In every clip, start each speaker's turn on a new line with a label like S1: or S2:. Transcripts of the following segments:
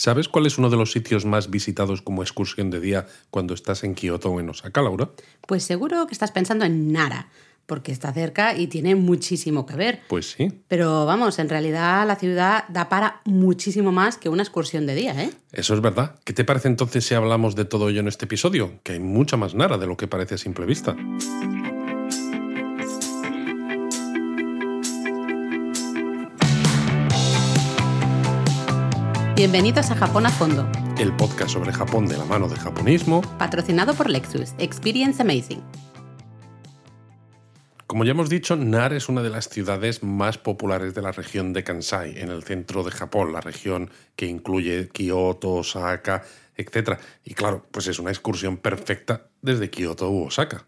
S1: ¿Sabes cuál es uno de los sitios más visitados como excursión de día cuando estás en Kioto o en Osaka, Laura?
S2: Pues seguro que estás pensando en Nara, porque está cerca y tiene muchísimo que ver.
S1: Pues sí.
S2: Pero vamos, en realidad la ciudad da para muchísimo más que una excursión de día, ¿eh?
S1: Eso es verdad. ¿Qué te parece entonces si hablamos de todo ello en este episodio? Que hay mucha más Nara de lo que parece a simple vista.
S2: Bienvenidos a Japón a Fondo,
S1: El podcast sobre Japón de la mano de japonismo.
S2: patrocinado por Lexus. Experience Amazing.
S1: Como ya hemos dicho, Nara es una de las ciudades más populares de la región de Kansai, en el centro de Japón, la región que incluye Kioto, Osaka, etc. Y claro, pues es una excursión perfecta desde Kioto u Osaka.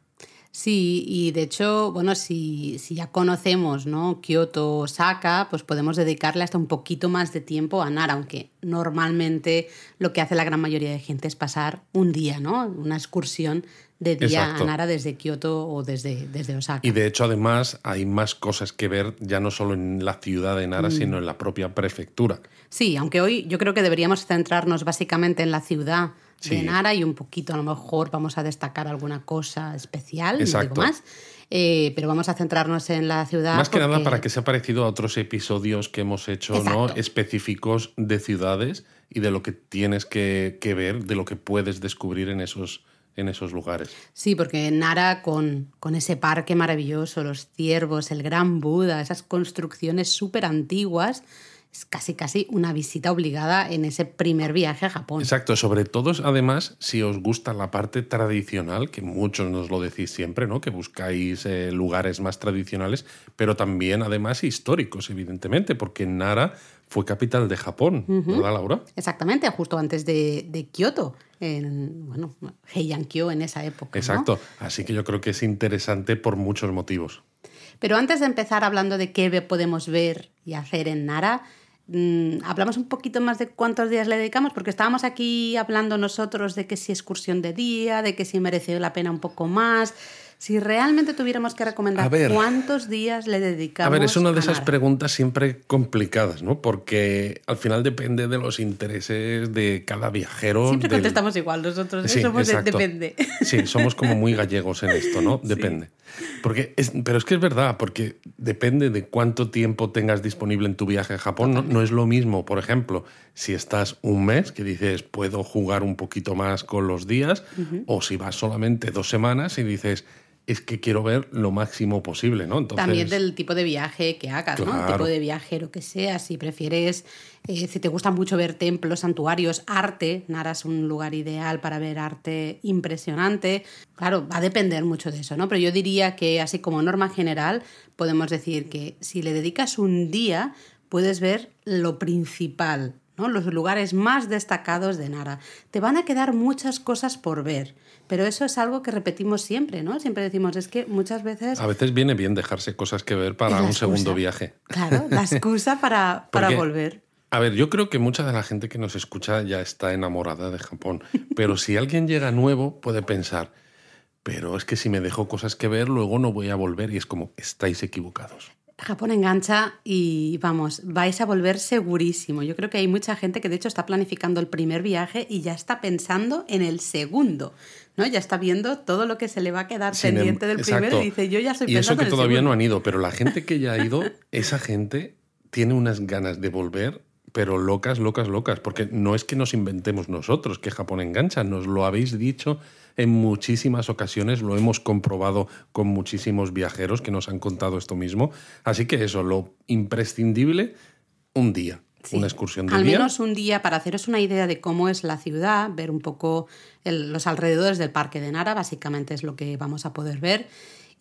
S2: Sí, y de hecho, bueno, si, si ya conocemos, ¿no? Kioto, Osaka, pues podemos dedicarle hasta un poquito más de tiempo a Nara, aunque normalmente lo que hace la gran mayoría de gente es pasar un día, ¿no? Una excursión de día
S1: Exacto.
S2: a Nara desde Kioto o desde, desde Osaka.
S1: Y de hecho, además, hay más cosas que ver ya no solo en la ciudad de Nara, sino en la propia prefectura.
S2: Sí, aunque hoy yo creo que deberíamos centrarnos básicamente en la ciudad de
S1: Sí.
S2: Nara y un poquito a lo mejor vamos a destacar alguna cosa especial, no digo
S1: Exacto.
S2: más. Eh, pero vamos a centrarnos en la ciudad.
S1: Más que nada para que sea parecido a otros episodios que hemos hecho, ¿no?
S2: Exacto.
S1: Específicos de ciudades y de lo que tienes que, que ver, de lo que puedes descubrir en esos, en esos lugares.
S2: Sí, porque Nara con, con ese parque maravilloso, los ciervos, el gran Buda, esas construcciones súper antiguas, es casi casi una visita obligada en ese primer viaje a Japón.
S1: Exacto, sobre todo además si os gusta la parte tradicional, que muchos nos lo decís siempre, ¿no? Que buscáis eh, lugares más tradicionales, pero también además históricos, evidentemente, porque Nara fue capital de Japón, ¿verdad, Laura?
S2: Exactamente, justo antes de, de Kioto, en bueno, Heian-kyo en esa época. ¿no?
S1: Exacto, así que yo creo que es interesante por muchos motivos.
S2: Pero antes de empezar hablando de qué podemos ver y hacer en Nara, hablamos un poquito más de cuántos días le dedicamos, porque estábamos aquí hablando nosotros de que si excursión de día, de que si merece la pena un poco más. Si realmente tuviéramos que recomendar
S1: ver.
S2: cuántos días le dedicamos.
S1: A ver, es una de esas preguntas siempre complicadas, ¿no? Porque al final depende de los intereses de cada viajero.
S2: Siempre
S1: del-
S2: contestamos igual nosotros.
S1: Sí,
S2: somos de- depende.
S1: Sí, somos como muy gallegos en esto, ¿no? Depende. Porque es, pero es que es verdad, porque depende de cuánto tiempo tengas disponible en tu viaje a Japón. No, no es lo mismo, por ejemplo, si estás un mes, que dices, puedo jugar un poquito más con los días, o si vas solamente dos semanas y dices, es que quiero ver lo máximo posible, ¿no? Entonces,
S2: También del tipo de viaje que hagas, ¿no? El tipo de viajero que sea. Si prefieres, eh, si te gusta mucho ver templos, santuarios, arte, Nara es un lugar ideal para ver arte impresionante. Claro, va a depender mucho de eso, ¿no? Pero yo diría que, así como norma general, podemos decir que si le dedicas un día, puedes ver lo principal, ¿no? Los lugares más destacados de Nara. Te van a quedar muchas cosas por ver. Pero eso es algo que repetimos siempre, ¿no? Siempre decimos, es que muchas veces
S1: A veces viene bien dejarse cosas que ver para un segundo viaje.
S2: Claro, la excusa para, para
S1: Porque-
S2: volver.
S1: A ver, yo creo que mucha de la gente que nos escucha ya está enamorada de Japón, pero si alguien llega nuevo puede pensar, pero es que si me dejo cosas que ver, luego no voy a volver y es como, estáis equivocados.
S2: Japón engancha y vamos, vais a volver segurísimo. Yo creo que hay mucha gente que de hecho está planificando el primer viaje y ya está pensando en el segundo, ¿no? Ya está viendo todo lo que se le va a quedar
S1: Sin em-
S2: pendiente del primero
S1: exacto.
S2: y dice, yo ya estoy
S1: Y eso que
S2: en el
S1: todavía
S2: segundo.
S1: no han ido, pero la gente que ya ha ido, esa gente tiene unas ganas de volver, pero locas, locas, locas, porque no es que nos inventemos nosotros que Japón engancha, nos lo habéis dicho en muchísimas ocasiones, lo hemos comprobado con muchísimos viajeros que nos han contado esto mismo, así que eso, lo imprescindible, un día,
S2: Sí.
S1: una excursión de
S2: Al
S1: día.
S2: menos un día para haceros una idea de cómo es la ciudad, ver un poco el- los alrededores del Parque de Nara, básicamente es lo que vamos a poder ver.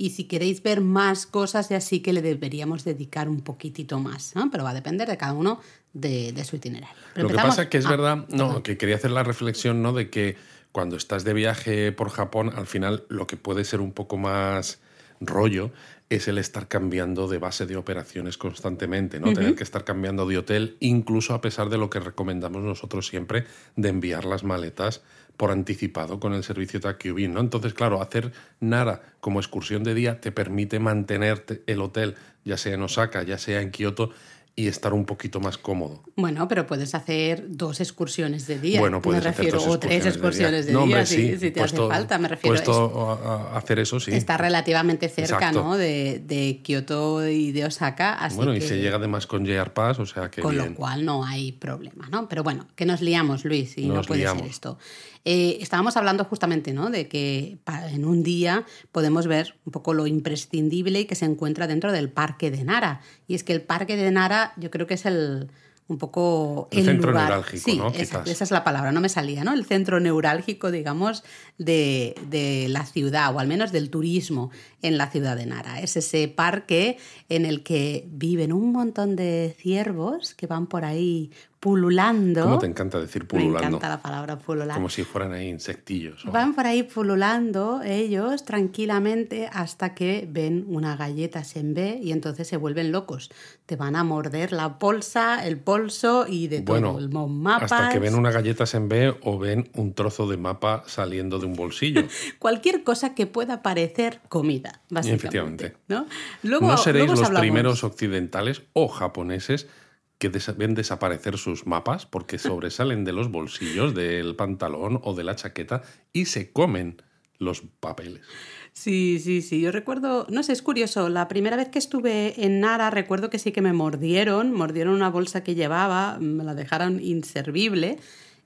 S2: Y si queréis ver más cosas, ya sí que le deberíamos dedicar un poquitito más, ¿no? pero va a depender de cada uno de, de su itinerario. Pero
S1: Lo que pasa que es
S2: Ah,
S1: verdad, no,
S2: perdón.
S1: que quería hacer la reflexión, ¿no? De que cuando estás de viaje por Japón, al final lo que puede ser un poco más rollo es el estar cambiando de base de operaciones constantemente, ¿no? Tener que estar cambiando de hotel, incluso a pesar de lo que recomendamos nosotros siempre de enviar las maletas por anticipado con el servicio Takubin, ¿no? Entonces, claro, hacer Nara como excursión de día te permite mantenerte el hotel, ya sea en Osaka, ya sea en Kioto, y estar un poquito más cómodo.
S2: Bueno, pero puedes hacer dos excursiones de día.
S1: Bueno, puedes
S2: me
S1: hacer
S2: refiero,
S1: dos
S2: o tres excursiones de día,
S1: No, hombre,
S2: si,
S1: sí,
S2: si te
S1: puesto-
S2: hace falta, me refiero.
S1: Puesto a, hacer eso, sí.
S2: Está relativamente cerca,
S1: Exacto.
S2: ¿no? De, de Kioto y de Osaka, así
S1: bueno,
S2: que...
S1: y se llega además con JR Pass, o sea que
S2: Con
S1: bien.
S2: lo cual no hay problema, ¿no? Pero bueno, que nos liamos, Luis, y no puede ser esto. Eh, estábamos hablando justamente, ¿no? De que en un día podemos ver un poco lo imprescindible que se encuentra dentro del Parque de Nara. Y es que el Parque de Nara yo creo que es el un poco
S1: El centro
S2: lugar.
S1: neurálgico,
S2: sí,
S1: ¿no? Quizás.
S2: esa es la palabra, no me salía, ¿no? El centro neurálgico, digamos, de, de la ciudad, o al menos del turismo en la ciudad de Nara. Es ese parque en el que viven un montón de ciervos que van por ahí pululando.
S1: ¿Cómo te encanta decir
S2: Me
S1: pululando?
S2: encanta la palabra pulular.
S1: Como si fueran ahí insectillos. o-
S2: Van por ahí pululando ellos tranquilamente hasta que ven una galleta B y entonces se vuelven locos. Te van a morder la bolsa, el polso y de
S1: Bueno,
S2: todo. El mapas.
S1: hasta que ven una galleta en B o ven un trozo de mapa saliendo de un bolsillo.
S2: Cualquier cosa que pueda parecer comida, básicamente.
S1: Efectivamente.
S2: ¿no? Luego,
S1: no seréis
S2: luego
S1: los
S2: hablamos.
S1: primeros occidentales o japoneses que ven desaparecer sus mapas porque sobresalen de los bolsillos del pantalón o de la chaqueta y se comen los papeles.
S2: Sí, sí, sí. Yo recuerdo, no sé, es curioso. La primera vez que estuve en Nara, recuerdo que sí que me mordieron. Mordieron una bolsa que llevaba, me la dejaron inservible.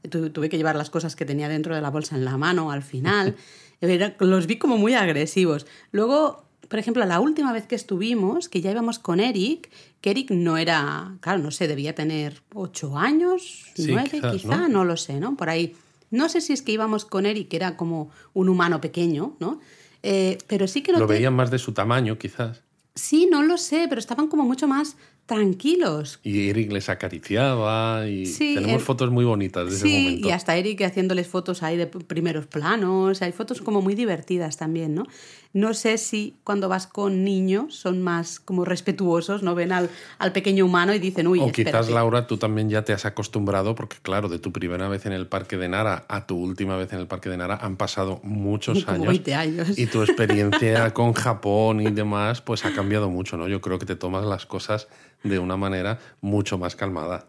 S2: Tu- tuve que llevar las cosas que tenía dentro de la bolsa en la mano al final. Era- los vi como muy agresivos. Luego, por ejemplo, la última vez que estuvimos, que ya íbamos con Eric, que Eric no era, claro, no sé, debía tener ocho años,
S1: Sí,
S2: nueve
S1: quizás,
S2: quizá,
S1: ¿no?
S2: no lo sé, ¿no? Por ahí. No sé si es que íbamos con Eric, que era como un humano pequeño, ¿no? Eh, pero sí que
S1: Lo
S2: noté-
S1: veían más de su tamaño, quizás.
S2: Sí, no lo sé, pero estaban como mucho más tranquilos.
S1: Y Eric les acariciaba y
S2: Sí,
S1: tenemos
S2: el-
S1: fotos muy bonitas de ese
S2: Sí,
S1: momento.
S2: y hasta Eric haciéndoles fotos ahí de primeros planos, hay fotos como muy divertidas también, ¿no? No sé si cuando vas con niños son más como respetuosos, no ven al, al pequeño humano y dicen, uy,
S1: o quizás,
S2: espérate".
S1: Laura, tú también ya te has acostumbrado, porque claro, de tu primera vez en el Parque de Nara a tu última vez en el Parque de Nara han pasado muchos
S2: Como
S1: años.
S2: 20 años.
S1: Y tu experiencia con Japón y demás, pues ha cambiado mucho, ¿no? Yo creo que te tomas las cosas de una manera mucho más calmada.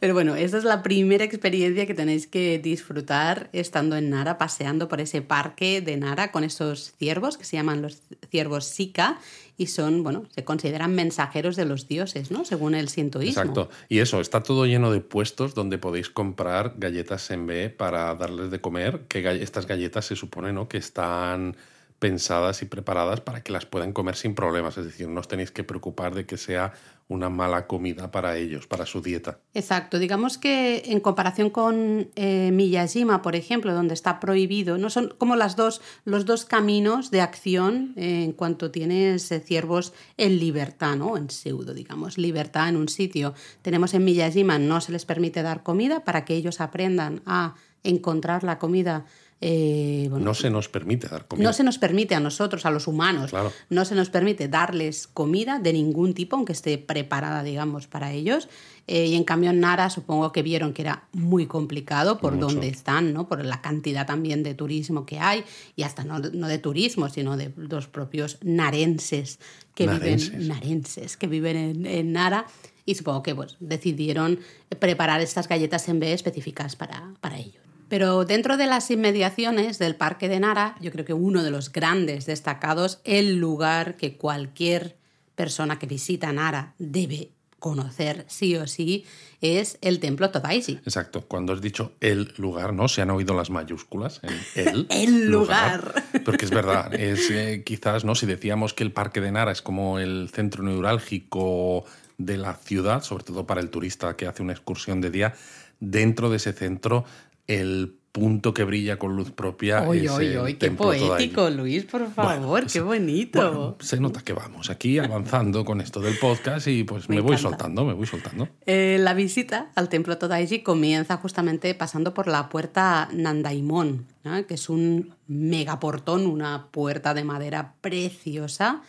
S2: Pero bueno, esa es la primera experiencia que tenéis que disfrutar estando en Nara, paseando por ese parque de Nara con esos ciervos que se llaman los ciervos Sika y son, bueno, se consideran mensajeros de los dioses, ¿no? Según el sintoísmo.
S1: Exacto. Y eso, está todo lleno de puestos donde podéis comprar galletas en B para darles de comer, que gall- estas galletas se supone ¿no? que están pensadas y preparadas para que las puedan comer sin problemas. Es decir, no os tenéis que preocupar de que sea una mala comida para ellos, para su dieta.
S2: Exacto, digamos que en comparación con eh, Miyajima, por ejemplo, donde está prohibido, no son como las dos, los dos caminos de acción eh, en cuanto tienes eh, ciervos en libertad, ¿no? En pseudo, digamos, libertad en un sitio. Tenemos en Miyajima, no se les permite dar comida para que ellos aprendan a encontrar la comida. Eh, bueno,
S1: No se nos permite dar comida.
S2: no se nos permite a nosotros, a los humanos,
S1: Claro.
S2: no se nos permite darles comida de ningún tipo, aunque esté preparada, digamos, para ellos. Eh, y en cambio en Nara supongo que vieron que era muy complicado por
S1: Mucho.
S2: donde están, ¿no? Por la cantidad también de turismo que hay, y hasta no, no de turismo, sino de los propios narenses que
S1: Narenses.
S2: viven narenses que viven en, en Nara. Y supongo que pues, decidieron preparar estas galletas en B específicas para, para ellos. Pero dentro de las inmediaciones del Parque de Nara, yo creo que uno de los grandes destacados, el lugar que cualquier persona que visita Nara debe conocer sí o sí, es el templo Todaiji.
S1: Exacto. Cuando has dicho el lugar, ¿no? Se han oído las mayúsculas en el,
S2: El lugar.
S1: Porque es verdad, es eh, quizás, ¿no? Si decíamos que el Parque de Nara es como el centro neurálgico de la ciudad, sobre todo para el turista que hace una excursión de día, dentro de ese centro, el punto que brilla con luz propia
S2: Oye,
S1: es
S2: oye, oye, qué poético, Luis, por favor,
S1: pues,
S2: qué bonito.
S1: Bueno, se nota que vamos aquí avanzando con esto del podcast y pues
S2: Me
S1: me, voy soltando, me voy soltando.
S2: Eh, la visita al templo Todaiji comienza justamente pasando por la puerta Nandaimon, ¿no? que es un megaportón, una puerta de madera preciosa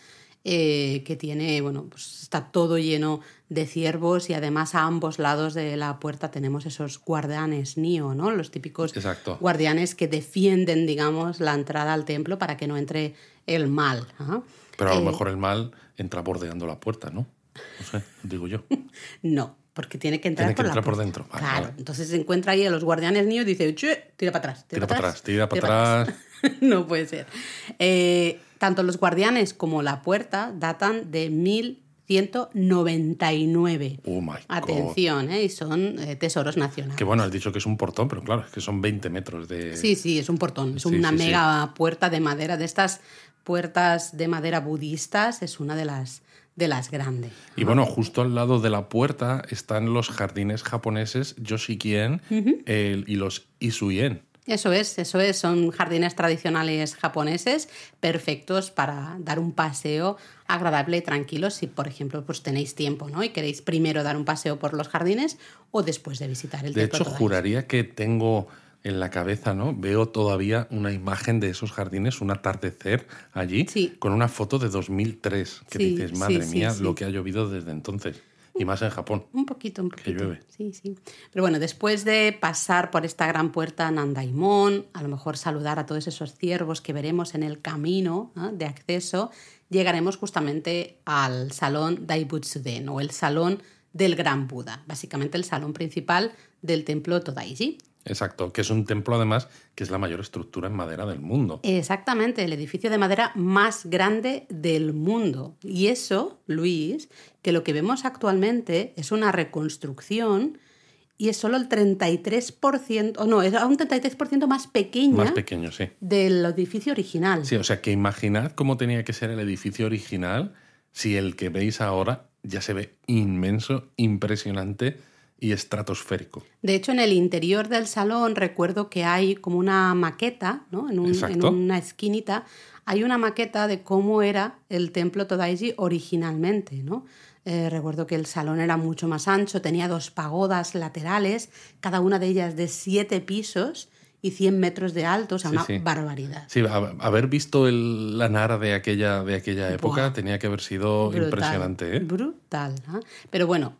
S2: eh, que tiene, bueno, pues está todo lleno de ciervos y además a ambos lados de la puerta tenemos esos guardianes Nio, ¿no? Los típicos
S1: Exacto.
S2: guardianes que defienden, digamos, la entrada al templo para que no entre el mal. ¿ah?
S1: Pero a lo
S2: Eh,
S1: mejor el mal entra bordeando la puerta, ¿no? No sé, digo yo.
S2: no, porque tiene que entrar,
S1: Tiene que
S2: por, la
S1: entrar por
S2: puerta.
S1: dentro. Vale,
S2: claro,
S1: vale.
S2: entonces se encuentra ahí a los guardianes niños y dice, "Che, tira para atrás.
S1: Tira para atrás, tira para atrás.
S2: no puede ser. Eh, tanto los guardianes como la puerta datan de 1199.
S1: Oh my God.
S2: Atención, ¿eh? y son eh, tesoros nacionales.
S1: Que bueno, has dicho que es un portón, pero claro, es que son 20 metros de.
S2: Sí, sí, es un portón. Es
S1: Sí,
S2: una
S1: sí, sí.
S2: mega puerta de madera. De estas puertas de madera budistas, es una de las, de las grandes.
S1: Y bueno, justo al lado de la puerta están los jardines japoneses Yoshikien el- y los Isuien.
S2: Eso es, eso es. Son jardines tradicionales japoneses perfectos para dar un paseo agradable y tranquilo si, por ejemplo, pues tenéis tiempo, ¿no? Y queréis primero dar un paseo por los jardines o después de visitar el
S1: De
S2: templo
S1: hecho, juraría que tengo en la cabeza, ¿no? Veo todavía una imagen de esos jardines, un atardecer allí,
S2: Sí.
S1: con una foto de 2003, que
S2: Sí,
S1: dices, madre
S2: sí,
S1: mía, lo que ha llovido desde entonces. Y más en Japón.
S2: Un poquito, un poquito.
S1: llueve.
S2: Sí, sí. Pero bueno, después de pasar por esta gran puerta Nandaimon, a lo mejor saludar a todos esos ciervos que veremos en el camino ¿no? de acceso, llegaremos justamente al salón Daibutsuden o el salón del Gran Buda, básicamente el salón principal del templo Todaiji.
S1: Exacto, que es un templo además que es la mayor estructura en madera del mundo.
S2: Exactamente, el edificio de madera más grande del mundo. Y eso, Luis, que lo que vemos actualmente es una reconstrucción y es solo el 33%, o no, es un 33% más pequeña
S1: Más pequeño, sí.
S2: del edificio original.
S1: Sí, o sea que imaginad cómo tenía que ser el edificio original si el que veis ahora ya se ve inmenso, impresionante y estratosférico.
S2: De hecho, en el interior del salón recuerdo que hay como una maqueta, ¿no? En, un- en una esquinita, hay una maqueta de cómo era el templo Todaiji originalmente, ¿no? Eh, recuerdo que el salón era mucho más ancho, tenía dos pagodas laterales, cada una de ellas de siete pisos y 100 metros de alto, o sea,
S1: Sí,
S2: una
S1: sí.
S2: barbaridad.
S1: Sí, haber visto el, la Nara de aquella, de aquella época
S2: Buah.
S1: tenía que haber sido
S2: Brutal,
S1: impresionante. ¿eh?
S2: Brutal. Pero bueno,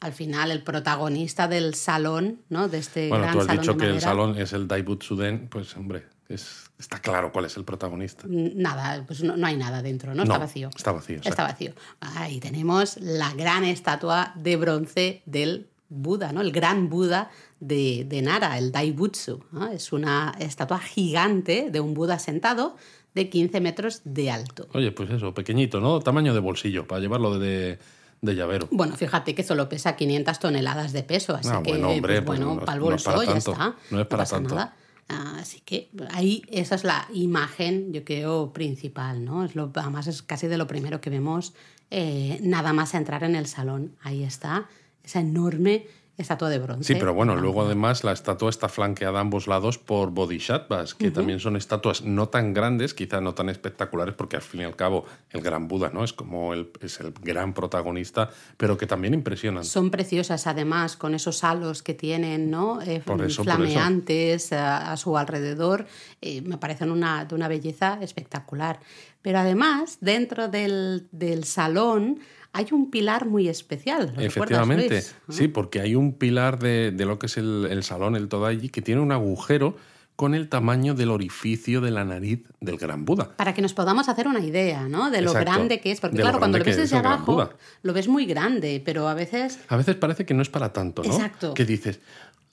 S2: al final el protagonista del salón, ¿no? De este
S1: Bueno,
S2: gran
S1: tú has
S2: salón
S1: dicho que el salón es el Daibutsuden, pues hombre, es, está claro cuál es el protagonista.
S2: Nada, pues no, no hay nada dentro, ¿no? Está vacío.
S1: está vacío,
S2: Está vacío. Ahí tenemos la gran estatua de bronce del Buda, ¿no? El gran Buda de, de Nara, el Daibutsu. ¿no? Es una estatua gigante de un Buda sentado de 15 metros de alto.
S1: Oye, pues eso, pequeñito, ¿no? Tamaño de bolsillo, para llevarlo de, de llavero.
S2: Bueno, fíjate que solo pesa 500 toneladas de peso, así
S1: Ah,
S2: que,
S1: bueno, hombre,
S2: pues,
S1: pues
S2: bueno,
S1: no es-
S2: para el
S1: no es
S2: bolso
S1: para
S2: ya
S1: tanto,
S2: está.
S1: no es para tanto.
S2: nada. Ah, Así que ahí esa es la imagen, yo creo, principal, ¿no? Es lo, además es casi de lo primero que vemos eh, nada más entrar en el salón. Ahí está, esa enorme estatua de bronce.
S1: Sí, pero bueno, luego además la estatua está flanqueada a ambos lados por bodhisattvas, que también son estatuas no tan grandes, quizá no tan espectaculares, porque al fin y al cabo el gran Buda, ¿no? Es como el, es el gran protagonista, pero que también impresionan.
S2: Son preciosas además con esos halos que tienen, ¿no? Eh,
S1: Por eso, por
S2: flameantes a, a su alrededor. Eh, me parecen una, de una belleza espectacular. Pero además, dentro del, del salón hay un pilar muy especial. ¿lo recuerdas,
S1: Efectivamente,
S2: Luis?
S1: sí, porque hay un pilar de, de lo que es el, el salón, el Todaiji, que tiene un agujero con el tamaño del orificio de la nariz del gran Buda.
S2: Para que nos podamos hacer una idea, ¿no? De lo
S1: Exacto.
S2: grande que es. Porque
S1: lo
S2: claro, cuando lo ves desde abajo, lo ves muy grande, pero a veces
S1: A veces parece que no es para tanto, ¿no?
S2: Exacto.
S1: Que dices,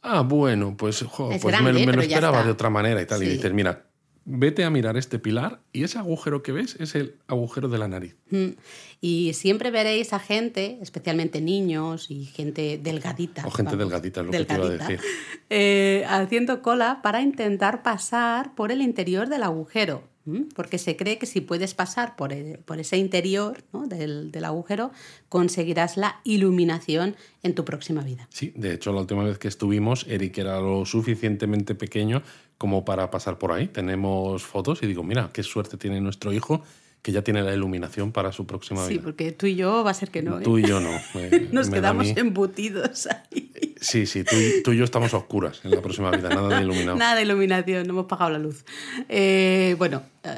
S1: ah, bueno, pues, jo,
S2: Es
S1: pues
S2: grande,
S1: me, lo esperaba de otra manera y tal. Y dices, mira, vete a mirar este pilar y ese agujero que ves es el agujero de la nariz.
S2: Mm. Y siempre veréis a gente, especialmente niños y gente delgadita.
S1: O gente
S2: vamos,
S1: delgadita, es lo que te iba a decir.
S2: eh, haciendo cola para intentar pasar por el interior del agujero. Porque se cree que si puedes pasar por, el- por ese interior del, del agujero, conseguirás la iluminación en tu próxima vida.
S1: Sí, de hecho, la última vez que estuvimos, Eric era lo suficientemente pequeño como para pasar por ahí. Tenemos fotos y digo, mira, qué suerte tiene nuestro hijo que ya tiene la iluminación para su próxima
S2: Sí,
S1: vida.
S2: porque tú y yo va a ser que no. ¿eh?
S1: Tú y yo no. me-
S2: Nos
S1: me
S2: quedamos
S1: mí-
S2: embutidos ahí.
S1: Sí, sí, tú y, tú y yo estamos a oscuras en la próxima vida, nada de iluminado.
S2: Nada de iluminación, no hemos pagado la luz. Eh, bueno, eh,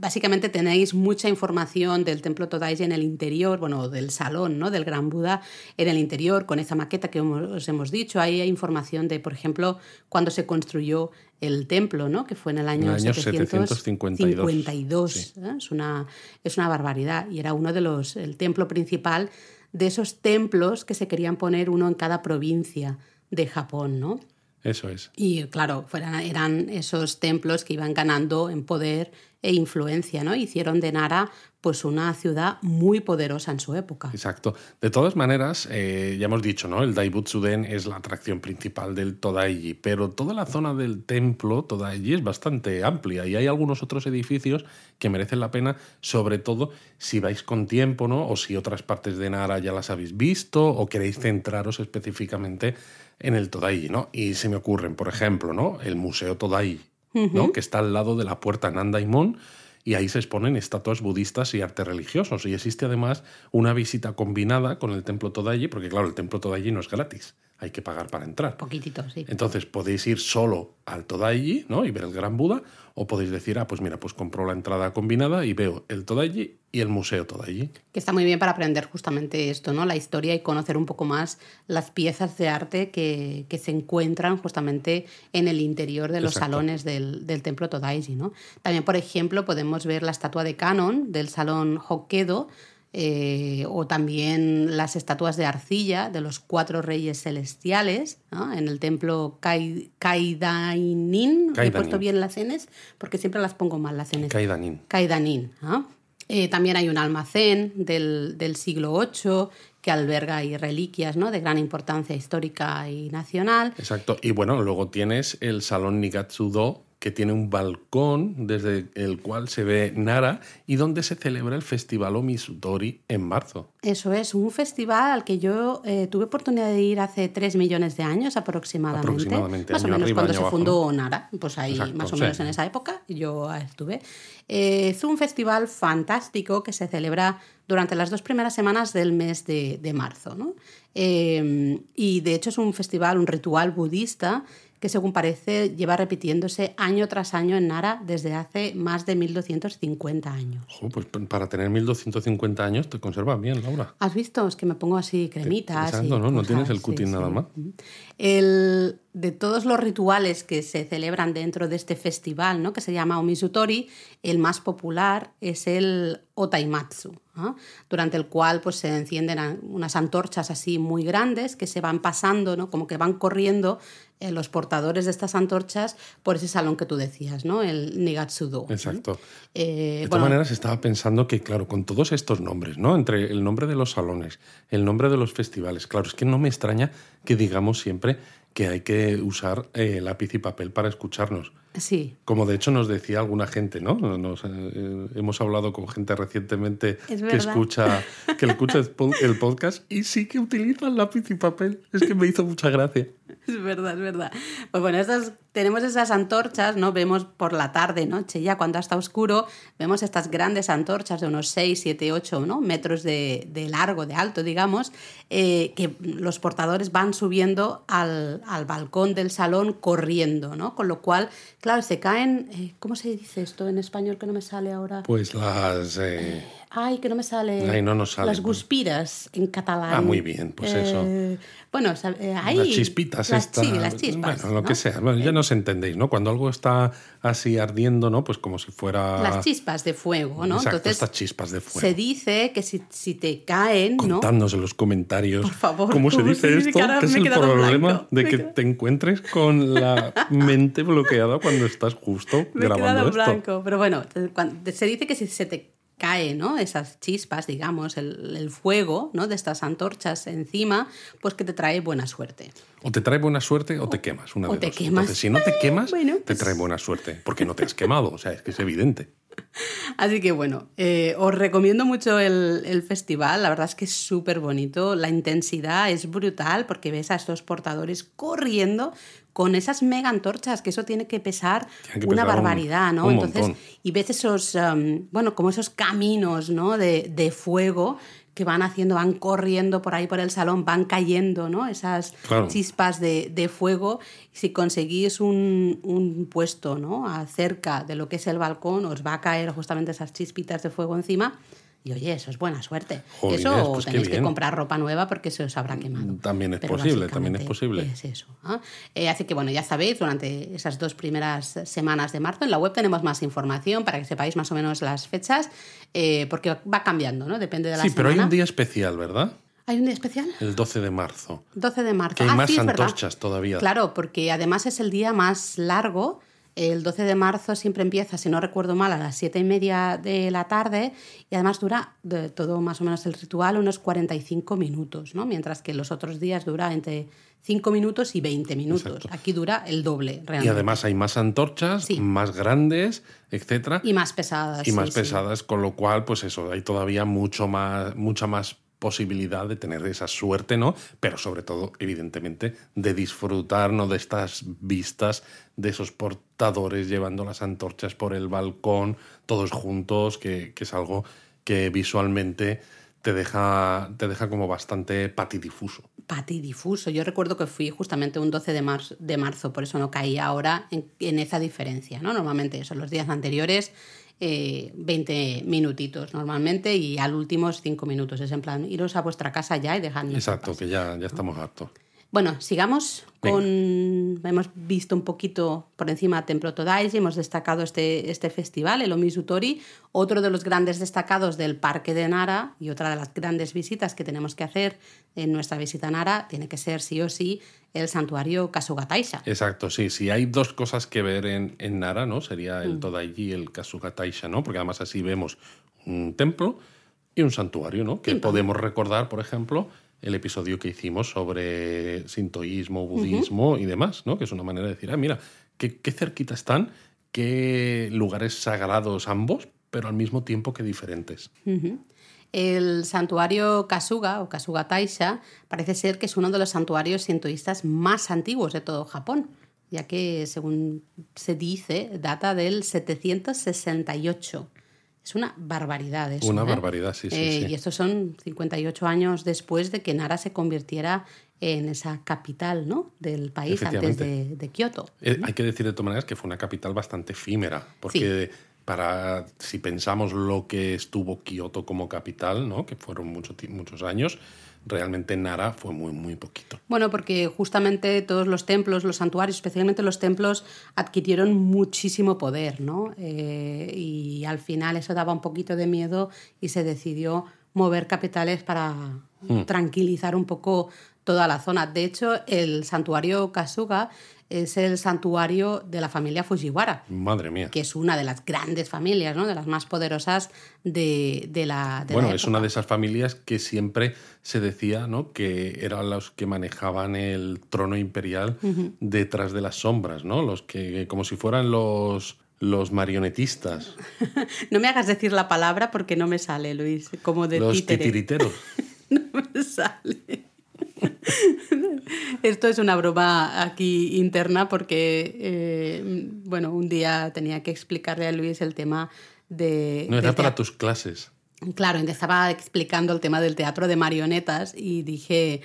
S2: básicamente tenéis mucha información del templo Todaiji en el interior, bueno, del salón, ¿no? Del Gran Buda en el interior, con esa maqueta que os hemos dicho. Ahí hay información de, por ejemplo, cuando se construyó el templo, ¿no? Que fue en el año,
S1: En el año
S2: 752.
S1: 752,
S2: ¿eh? Es, una, es una barbaridad. Y era uno de los, el templo principal de esos templos que se querían poner uno en cada provincia de Japón, ¿no?
S1: Eso es.
S2: Y claro, eran esos templos que iban ganando en poder e influencia, ¿no? Hicieron de Nara pues una ciudad muy poderosa en su época.
S1: Exacto. De todas maneras, eh, ya hemos dicho, ¿no? El Daibutsu-den es la atracción principal del Todaiji, pero toda la zona del templo Todaiji es bastante amplia y hay algunos otros edificios que merecen la pena, sobre todo si vais con tiempo, ¿no? O si otras partes de Nara ya las habéis visto o queréis centraros específicamente en el Todaiji, ¿no? Y se me ocurren, por ejemplo, ¿no? El Museo Todaiji, ¿no? Que está al lado de la puerta Nandaimon y ahí se exponen estatuas budistas y arte religiosos. Y existe además una visita combinada con el templo Todaiji, porque claro, el templo Todaiji no es gratis, hay que pagar para entrar.
S2: Poquitito, sí.
S1: Entonces podéis ir solo al Todaiji ¿no? y ver el Gran Buda, o podéis decir, ah, pues mira, pues compro la entrada combinada y veo el Todaiji y el Museo Todaiji.
S2: Que está muy bien para aprender justamente esto, ¿no? La historia y conocer un poco más las piezas de arte que, que se encuentran justamente en el interior de los
S1: Exacto.
S2: salones del, del templo Todaiji, ¿no? También, por ejemplo, podemos ver la estatua de Canon del salón Hokkaido, eh, o también las estatuas de arcilla de los cuatro reyes celestiales ¿no? en el templo Kai, Kaidainin. ¿He puesto bien las Ns? Porque siempre las pongo mal las Ns.
S1: Kaidanin.
S2: Kaidanin. Eh, también hay un almacén del, del siglo VIII que alberga ahí reliquias ¿no? de gran importancia histórica y nacional.
S1: Exacto. Y bueno, luego tienes el salón Nigatsudo, que tiene un balcón desde el cual se ve Nara y donde se celebra el festival Omisutori en marzo.
S2: Eso es, un festival al que yo eh, tuve oportunidad de ir hace 3 millones de años aproximadamente.
S1: Aproximadamente,
S2: más o menos
S1: arriba,
S2: cuando se
S1: abajo,
S2: fundó Nara, pues ahí
S1: Exacto,
S2: más o
S1: sí.
S2: menos en esa época yo estuve. Eh, es un festival fantástico que se celebra durante las dos primeras semanas del mes de, de marzo. ¿no? Eh, y de hecho es un festival, un ritual budista que según parece lleva repitiéndose año tras año en Nara desde hace más de 1250 años.
S1: Jo, pues para tener 1250 años te conservas bien, Laura.
S2: ¿Has visto? Es que me pongo así cremitas.
S1: Exacto,
S2: y
S1: ¿no? No tienes el
S2: sí, sí.
S1: nada más.
S2: El, de todos los rituales que se celebran dentro de este festival, ¿no? que se llama Omisutori, el más popular es el Otaimatsu, durante el cual pues, se encienden unas antorchas así muy grandes que se van pasando, ¿no? como que van corriendo los portadores de estas antorchas por ese salón que tú decías, ¿no? el Nigatsudo.
S1: Exacto.
S2: Eh,
S1: De todas
S2: bueno,
S1: maneras, estaba pensando que, claro, con todos estos nombres, ¿no? Entre el nombre de los salones, el nombre de los festivales, claro, es que no me extraña que digamos siempre que hay que usar eh, lápiz y papel para escucharnos.
S2: Sí,
S1: Como de hecho nos decía alguna gente, ¿no? Nos, eh, hemos hablado con gente recientemente
S2: Es
S1: que escucha, que escucha el po- el podcast y sí que utilizan lápiz y papel. Es que me hizo mucha gracia.
S2: Es verdad, es verdad. Pues bueno, estas, tenemos esas antorchas, ¿no? Vemos por la tarde, noche, ya cuando está oscuro, vemos estas grandes antorchas de unos 6, 7, 8 ¿no? metros de, de largo, de alto, digamos, eh, que los portadores van subiendo al, al balcón del salón corriendo, ¿no? Con lo cual, claro, se caen, eh, ¿cómo se dice esto en español que no me sale ahora?
S1: Pues las... eh,
S2: Ay, que no me sale.
S1: Ay, no nos sale,
S2: Las guspiras en catalán.
S1: Ah, muy bien, pues eso.
S2: Bueno, sab- eh, ahí.
S1: las chispitas
S2: las,
S1: estas.
S2: sí, las chispas.
S1: Bueno, lo
S2: ¿no?
S1: que sea. Bueno, ya nos entendéis, ¿no? Cuando algo está así ardiendo, ¿no? Pues como si fuera...
S2: Las chispas de fuego, ¿no?
S1: Exacto,
S2: Entonces,
S1: estas chispas de fuego.
S2: se dice que si, si te caen, ¿no?
S1: Contadnos en los comentarios
S2: Por favor,
S1: cómo se
S2: ¿cómo
S1: dice
S2: se-
S1: esto,
S2: que ahora
S1: que es
S2: he
S1: el problema
S2: blanco.
S1: de
S2: he
S1: que te encuentres con la mente bloqueada cuando estás justo
S2: Me he
S1: grabando
S2: quedado en
S1: esto.
S2: blanco. Pero bueno, se dice que si se te cae, ¿no? Esas chispas, digamos, el, el fuego, ¿no? De estas antorchas encima, pues que te trae buena suerte.
S1: O te trae buena suerte o te quemas, una
S2: o
S1: de
S2: te
S1: dos.
S2: quemas.
S1: Entonces, si no te quemas,
S2: Bueno,
S1: te
S2: pues-
S1: trae buena suerte, porque no te has quemado, o sea, es que es evidente.
S2: Así que bueno, eh, os recomiendo mucho el, el festival, la verdad es que es súper bonito, la intensidad es brutal porque ves a estos portadores corriendo con esas mega antorchas, que eso tiene que pesar
S1: Tiene que
S2: una
S1: pesar un-
S2: barbaridad, ¿no?
S1: un
S2: Entonces,
S1: montón.
S2: y ves esos, um, bueno, como esos caminos, ¿no? De, de fuego que van haciendo, van corriendo por ahí por el salón, van cayendo, ¿no? Esas
S1: Claro.
S2: chispas de, de fuego. Si conseguís un, un puesto, ¿no? Cerca de lo que es el balcón, os va a caer justamente esas chispitas de fuego encima. Y oye, eso es buena suerte.
S1: Jolines,
S2: eso
S1: pues
S2: tenéis que comprar ropa nueva porque se os habrá quemado.
S1: También es
S2: Pero
S1: posible, también es posible.
S2: Es eso. ¿ah? Eh, así que bueno, ya sabéis, durante esas dos primeras semanas de marzo en la web tenemos más información para que sepáis más o menos las fechas, eh, porque va cambiando, ¿no? Depende de la
S1: Sí, pero hay
S2: semana.
S1: un día especial, ¿verdad?
S2: ¿Hay un día especial?
S1: El 12 de marzo.
S2: 12 de marzo.
S1: Que hay
S2: Ah,
S1: más
S2: sí,
S1: antorchas todavía.
S2: Claro, porque además es el día más largo. El 12 de marzo siempre empieza, si no recuerdo mal, a las 7 y media de la tarde y además dura de todo más o menos el ritual unos 45 minutos, ¿no? mientras que los otros días dura entre 5 minutos y 20 minutos.
S1: Exacto.
S2: Aquí dura el doble,
S1: Y
S2: realmente.
S1: además hay más antorchas,
S2: Sí.
S1: más grandes, etcétera,
S2: Y más pesadas.
S1: y
S2: sí,
S1: más
S2: sí.
S1: pesadas, con lo cual, pues eso, hay todavía mucho más, mucha más posibilidad de tener esa suerte, ¿no? Pero sobre todo, evidentemente, de disfrutar. De estas vistas de esos portadores llevando las antorchas por el balcón, todos juntos, que, que es algo que visualmente te deja, te deja como bastante patidifuso.
S2: patidifuso. Yo recuerdo que fui justamente un 12 de marzo, de marzo por eso no caí ahora en, en esa diferencia. ¿no? Normalmente eso, los días anteriores eh, 20 minutitos normalmente y al último 5 minutos. Es en plan, iros a vuestra casa ya y dejadme. en
S1: Exacto, que ya, ya estamos hartos.
S2: Bueno, sigamos con... Hemos visto un poquito por encima Templo Todaiji, hemos destacado este, este festival, el Omisutori, otro de los grandes destacados del Parque de Nara y otra de las grandes visitas que tenemos que hacer en nuestra visita a Nara tiene que ser sí o sí el santuario Kasugataisha.
S1: Exacto, sí. Si hay dos cosas que ver en, en Nara, ¿no? Sería
S2: Mm.
S1: el Todaiji y el Kasuga Taisha, ¿no? Porque además así vemos un templo y un santuario, ¿no? Que podemos recordar, por ejemplo, el episodio que hicimos sobre sintoísmo, budismo y demás, ¿no? Que es una manera de decir, ah, mira, qué, qué cerquita están, qué lugares sagrados ambos, pero al mismo tiempo que diferentes.
S2: El santuario Kasuga o Kasuga Taisha parece ser que es uno de los santuarios sintoístas más antiguos de todo Japón, ya que, según se dice, data del 768. Es una barbaridad eso.
S1: Una
S2: ¿eh?
S1: barbaridad, sí, sí,
S2: Eh,
S1: sí.
S2: Y estos son 58 años después de que Nara se convirtiera en esa capital ¿no? del país antes de, de Kioto.
S1: Eh, hay que decir de todas maneras que fue una capital bastante efímera, porque para si pensamos lo que estuvo Kioto como capital, ¿no? que fueron mucho muchos años, realmente Nara fue muy, muy poquito.
S2: Bueno, porque justamente todos los templos, los santuarios, especialmente los templos, adquirieron muchísimo poder, ¿no? Eh, y al final eso daba un poquito de miedo y se decidió mover capitales para tranquilizar un poco toda la zona. De hecho, el santuario Kasuga es el santuario de la familia Fujiwara
S1: Madre mía.
S2: que es una de las grandes familias, ¿no? de las más poderosas de, de la de la
S1: Bueno, es una de esas familias que siempre se decía ¿no? que eran los que manejaban el trono imperial detrás de las sombras, ¿no? Los que, como si fueran los, los marionetistas,
S2: No me hagas decir la palabra porque no me sale, Luis, como de
S1: los
S2: títere.
S1: titiriteros.
S2: No me sale. Esto es una broma aquí interna porque, eh, bueno, un día tenía que explicarle a Luis el tema de...
S1: No era para tus clases.
S2: Claro, estaba explicando el tema del teatro de marionetas y dije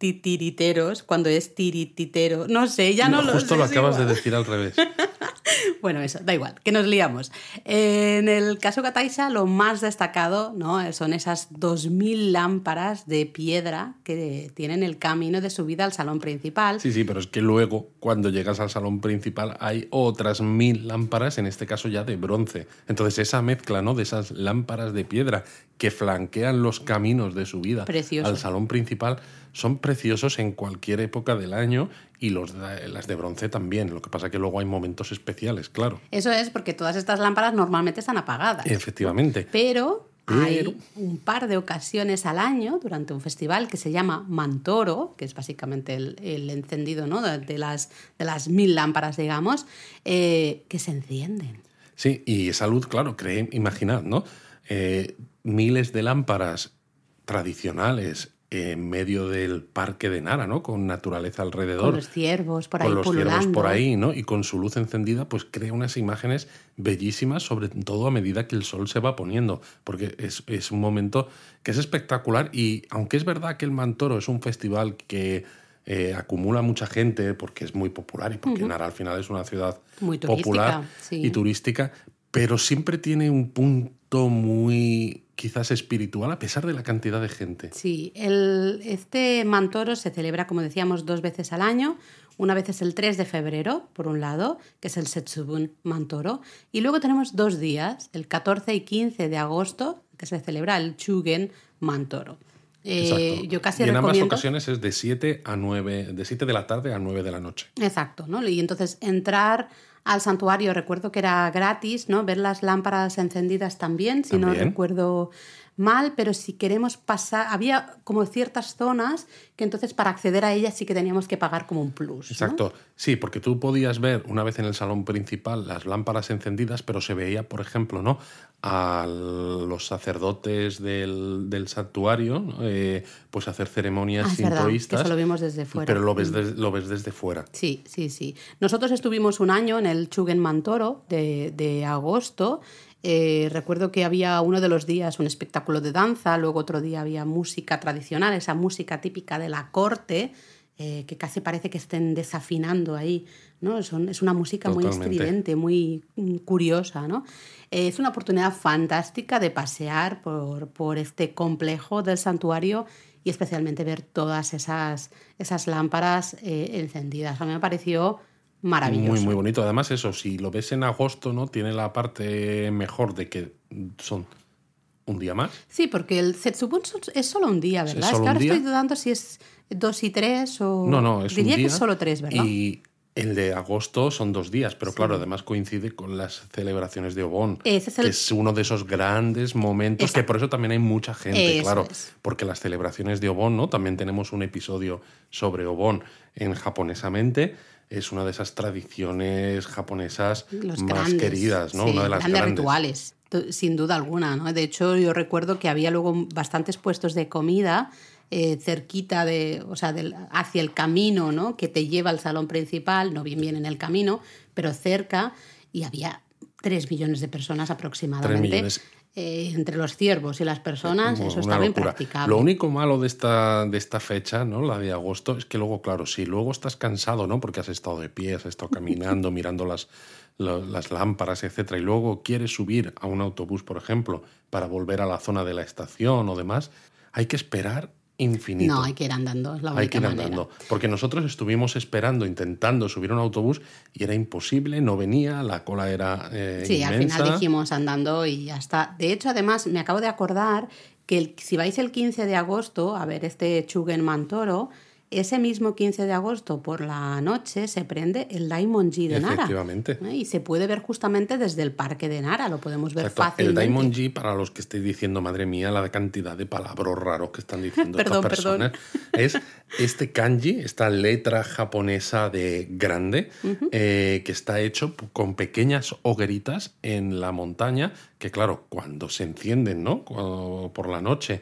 S2: titiriteros cuando es tirititero. No sé, ya no, lo
S1: Justo
S2: sé.
S1: lo acabas
S2: igual.
S1: de decir al revés.
S2: Bueno, eso, da igual, que nos liamos. En el caso Kataisha, lo más destacado ¿no? son esas 2.000 lámparas de piedra que tienen el camino de subida al salón principal.
S1: Sí, sí, pero es que luego, cuando llegas al salón principal, hay otras mil lámparas, en este caso ya de bronce. Entonces, esa mezcla, ¿no? De esas lámparas de piedra que flanquean los caminos de subida
S2: Precioso.
S1: al salón principal son preciosos en cualquier época del año y los de- las de bronce también. Lo que pasa que luego hay momentos especiales, claro.
S2: Eso es porque todas estas lámparas normalmente están apagadas.
S1: Efectivamente.
S2: Pero
S1: Pero-
S2: hay un par de ocasiones al año durante un festival que se llama Mantoro, que es básicamente el, el encendido ¿no? de, de las, de las mil lámparas, digamos, eh, que se encienden.
S1: Sí, y esa luz, claro, creen, imaginad, ¿no? Eh, miles de lámparas tradicionales en medio del parque de Nara, ¿no? Con naturaleza alrededor.
S2: Con los ciervos por ahí
S1: con los
S2: pululando.
S1: ciervos por ahí, ¿no? Y con su luz encendida, pues crea unas imágenes bellísimas, sobre todo a medida que el sol se va poniendo, porque es, es un momento que es espectacular y aunque es verdad que el Mantoro es un festival que eh, acumula mucha gente porque es muy popular y porque Nara al final es una ciudad
S2: Muy turística,
S1: popular
S2: sí.
S1: y turística, pero siempre tiene un punto muy quizás espiritual a pesar de la cantidad de gente.
S2: Sí, el, este Mantoro se celebra, como decíamos, dos veces al año. Una vez es el 3 de febrero, por un lado, que es el Setsubun Mantoro. Y luego tenemos dos días, el 14 y 15 de agosto, que se celebra el Chugen Mantoro. Eh, yo casi
S1: y en
S2: recomiendo...
S1: ambas ocasiones es de 7 a 9, de 7 de la tarde a 9 de la noche.
S2: Exacto, ¿no? Y entonces entrar al santuario, recuerdo que era gratis, ¿no? Ver las lámparas encendidas también, si no recuerdo mal, pero si queremos pasar, había como ciertas zonas que entonces para acceder a ellas sí que teníamos que pagar como un plus. ¿no?
S1: Exacto. Sí, porque tú podías ver una vez en el salón principal las lámparas encendidas, pero se veía, por ejemplo, ¿no? a los sacerdotes del, del santuario, ¿no? Eh, pues hacer ceremonias
S2: Ah, es verdad, que
S1: sintoístas.
S2: eso lo vimos desde fuera.
S1: Pero lo ves,
S2: Mm.
S1: des- lo ves desde fuera.
S2: Sí, sí, sí. Nosotros estuvimos un año en el Chugen Mantoro de, de agosto. Eh, recuerdo que había uno de los días un espectáculo de danza, luego otro día había música tradicional, esa música típica de la corte, eh, que casi parece que estén desafinando ahí. ¿no? Son- es una música muy estridente, muy mm, curiosa. ¿no? Eh, es una oportunidad fantástica de pasear por, por este complejo del santuario y especialmente ver todas esas, esas lámparas encendidas. A mí me pareció maravilloso.
S1: Muy, muy bonito. Además, eso, si lo ves en agosto, ¿no? Tiene la parte mejor de que son un día más.
S2: Sí, porque el Zetsubun son- es solo un día, ¿verdad? Es,
S1: solo
S2: que ahora
S1: día?
S2: estoy dudando si es dos y tres o...
S1: No, no, es
S2: Diría
S1: un día.
S2: que es solo tres, ¿verdad?
S1: Y el de agosto son dos días, pero claro, además coincide con las celebraciones de Obón,
S2: Ese es el-
S1: que es uno de esos grandes momentos
S2: Exacto.
S1: que por eso también hay mucha gente,
S2: Eso
S1: claro,
S2: es.
S1: porque las celebraciones de Obón, ¿no? También tenemos un episodio sobre Obón en japonesamente. Es una de esas tradiciones japonesas
S2: Los
S1: más
S2: grandes,
S1: queridas, ¿no?
S2: sí,
S1: una de las
S2: grandes
S1: grandes.
S2: rituales, tu- sin duda alguna. ¿no? De hecho, yo recuerdo que había luego bastantes puestos de comida eh, cerquita de, o sea, del- hacia el camino, ¿no? Que te lleva al salón principal, no bien bien en el camino, pero cerca, y había tres millones de personas aproximadamente.
S1: millones.
S2: Eh, entre los ciervos y las personas, eso
S1: una
S2: estaba
S1: locura.
S2: impracticable.
S1: Lo único malo de esta, de esta fecha, ¿no? La de agosto, es que luego, claro, si luego estás cansado, ¿no? Porque has estado de pie, has estado caminando, mirando las, las lámparas, etcétera, y luego quieres subir a un autobús, por ejemplo, para volver a la zona de la estación o demás, hay que esperar infinito.
S2: No, hay que ir andando, es la única
S1: Hay que ir
S2: manera.
S1: andando. Porque nosotros estuvimos esperando, intentando subir un autobús y era imposible, no venía, la cola era eh,
S2: Sí, al final dijimos andando y ya está. De hecho, además, me acabo de acordar que el- si vais el 15 de agosto a ver este Chugen Mantoro, ese mismo 15 de agosto por la noche se prende el Daimonji de Nara.
S1: Efectivamente.
S2: ¿eh? Y se puede ver justamente desde el parque de Nara, lo podemos ver
S1: Exacto. El
S2: fácilmente.
S1: Daimon G, para los que estéis diciendo, madre mía, la cantidad de palabras raros que están diciendo
S2: Perdón,
S1: estas personas, es este kanji, esta letra japonesa de grande, eh, que está hecho con pequeñas hogueritas en la montaña, que claro, cuando se encienden, ¿no? Cuando- por la noche,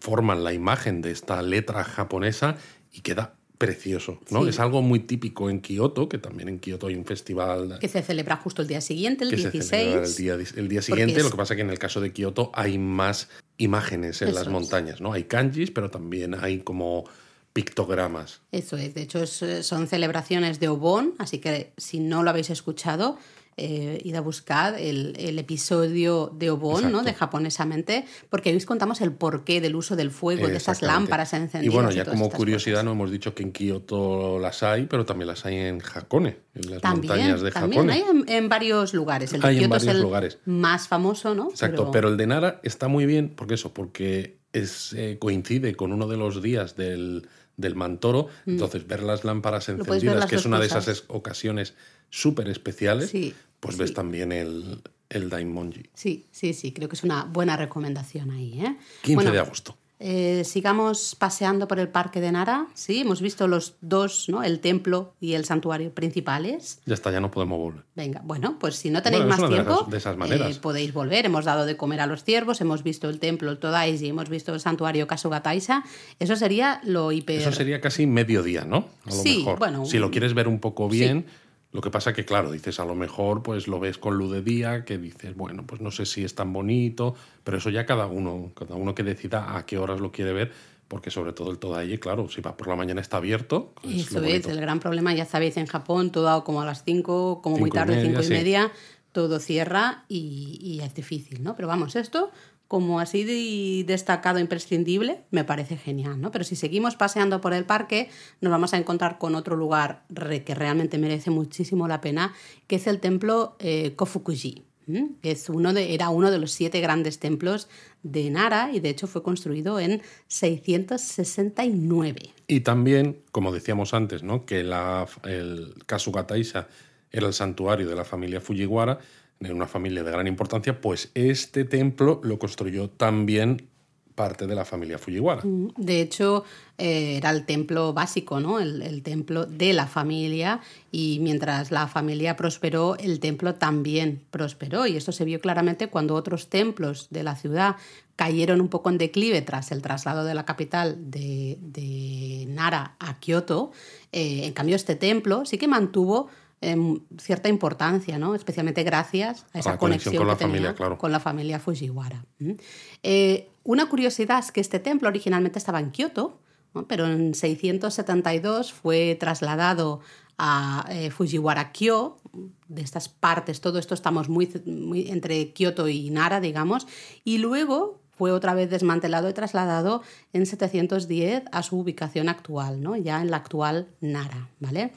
S1: forman la imagen de esta letra japonesa y queda precioso, ¿no?
S2: Sí.
S1: Es algo muy típico en Kioto, que también en Kioto hay un festival
S2: Que se celebra justo el día siguiente, el
S1: que se
S2: 16.
S1: celebra el día, el día siguiente.
S2: es-
S1: Lo que pasa es que en el caso de Kioto hay más imágenes en
S2: Eso
S1: las montañas, ¿no? Hay kanjis, pero también hay como pictogramas.
S2: Eso es, de hecho es, eh, son celebraciones de Obon, así que si no lo habéis escuchado, eh, id a buscar el, el episodio de Obon, ¿no? De japonesamente, porque ahí os contamos el porqué del uso del fuego, de esas
S1: Exactamente.
S2: lámparas encendidas.
S1: Y bueno, ya como
S2: estas
S1: curiosidad,
S2: cosas.
S1: no hemos dicho que en Kioto las hay, pero también las hay en Hakone, en las
S2: También,
S1: montañas de
S2: también
S1: Hakone.
S2: hay en, en varios lugares. El de
S1: Hay en
S2: Kioto es
S1: varios
S2: el
S1: lugares.
S2: más famoso, ¿no?
S1: Exacto, pero... el de Nara está muy bien, porque eso, porque es, eh, coincide con uno de los días del, del Mantoro, entonces ver las lámparas
S2: Mm.
S1: Encendidas,
S2: las
S1: que es una de esas es- ocasiones súper especiales,
S2: Sí,
S1: pues
S2: sí.
S1: ves también el, el Daimonji.
S2: Sí, sí, sí, creo que es una buena recomendación ahí. ¿eh?
S1: 15
S2: Bueno,
S1: de agosto.
S2: Eh, sigamos paseando por el parque de Nara. Sí, hemos visto los dos, ¿no? El templo y el santuario principales.
S1: Ya está, ya no podemos volver.
S2: Venga, bueno, pues si no tenéis
S1: Bueno,
S2: más
S1: de
S2: tiempo,
S1: esas- de esas maneras.
S2: eh, podéis volver. Hemos dado de comer a los ciervos, hemos visto el templo, el Todaiji, hemos visto el santuario Kasugataisa. Eso sería lo hiper.
S1: Eso sería casi mediodía, ¿no? A lo
S2: Sí,
S1: mejor.
S2: bueno,
S1: si lo quieres ver un poco bien, lo que pasa que, claro, dices, a lo mejor pues lo ves con luz de día, que dices, bueno, pues no sé si es tan bonito, pero eso ya cada uno, cada uno que decida a qué horas lo quiere ver, porque sobre todo el Todaiji, claro, si va por la mañana está abierto. es
S2: Eso es, el gran problema, ya sabéis, en Japón, todo como a las 5, como muy
S1: Cinco y
S2: tarde,
S1: media,
S2: 5 y
S1: sí.
S2: media, todo cierra y, y es difícil, ¿no? Pero vamos, esto, como así de destacado, imprescindible, me parece genial, ¿no? Pero si seguimos paseando por el parque, nos vamos a encontrar con otro lugar que realmente merece muchísimo la pena, que es el templo eh, Kofukuji. Es uno de, era uno de los siete grandes templos de Nara y de hecho fue construido en 669.
S1: Y también, como decíamos antes, ¿no? que la, el Kasugataisha era el santuario de la familia Fujiwara, de una familia de gran importancia, pues este templo lo construyó también parte de la familia Fujiwara.
S2: Mm, de hecho, eh, era el templo básico, ¿no? El, templo de la familia y mientras la familia prosperó, el templo también prosperó y esto se vio claramente cuando otros templos de la ciudad cayeron un poco en declive tras el traslado de la capital de, Nara a Kioto. Eh, en cambio, este templo sí que mantuvo em, cierta importancia, ¿no? especialmente gracias a esa conexión, con, la familia, con la familia Fujiwara. Eh, una curiosidad es que este templo originalmente estaba en Kioto, pero en 672 fue trasladado a eh, Fujiwara-kyo, de estas partes, todo esto estamos muy, muy entre Kioto y Nara, digamos, y luego fue otra vez desmantelado y trasladado en 710 a su ubicación actual, ¿no? ya en la actual Nara, ¿vale?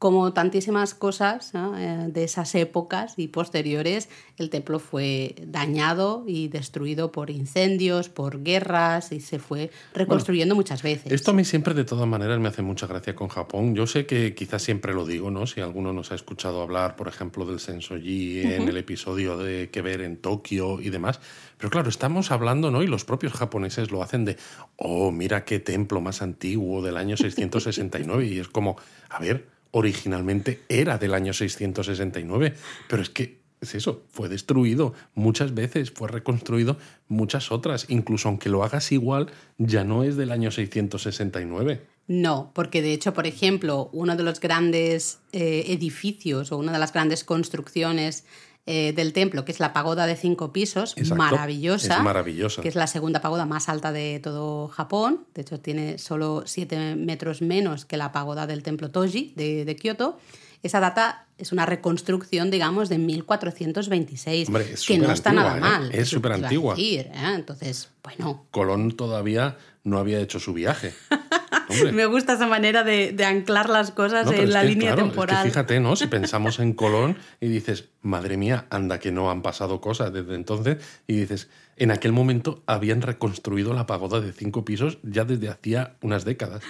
S2: Como tantísimas cosas eh, de esas épocas y posteriores, el templo fue dañado y destruido por incendios, por guerras y se fue reconstruyendo muchas veces.
S1: Esto a mí siempre de todas maneras me hace mucha gracia con Japón. Yo sé que quizás siempre lo digo, ¿no? Si alguno nos ha escuchado hablar, por ejemplo, del Sensoji en el episodio de que ver en Tokio y demás, pero claro, estamos hablando, ¿no? Y los propios japoneses lo hacen de, oh, mira qué templo más antiguo del año 669 y es como, a ver, originalmente era del año 669, pero es que es eso, fue destruido muchas veces, fue reconstruido muchas otras, incluso aunque lo hagas igual, ya no es del año 669.
S2: No, porque de hecho, por ejemplo, uno de los grandes eh, edificios o una de las grandes construcciones eh, del templo, que es la pagoda de cinco pisos, maravillosa,
S1: es maravillosa,
S2: que es la segunda pagoda más alta de todo Japón. De hecho, tiene solo siete metros menos que la pagoda del templo Toji de, de Kioto. Esa data es una reconstrucción, digamos, de 1426, que no está nada
S1: ¿eh?
S2: mal.
S1: Es súper antigua.
S2: ¿eh? Entonces, bueno.
S1: Colón todavía no había hecho su viaje.
S2: Me gusta esa manera de, anclar las cosas en la línea temporal.
S1: fíjate, ¿no? Si pensamos en Colón y dices, madre mía, anda que no han pasado cosas desde entonces, y dices, en aquel momento habían reconstruido la pagoda de cinco pisos ya desde hacía unas décadas.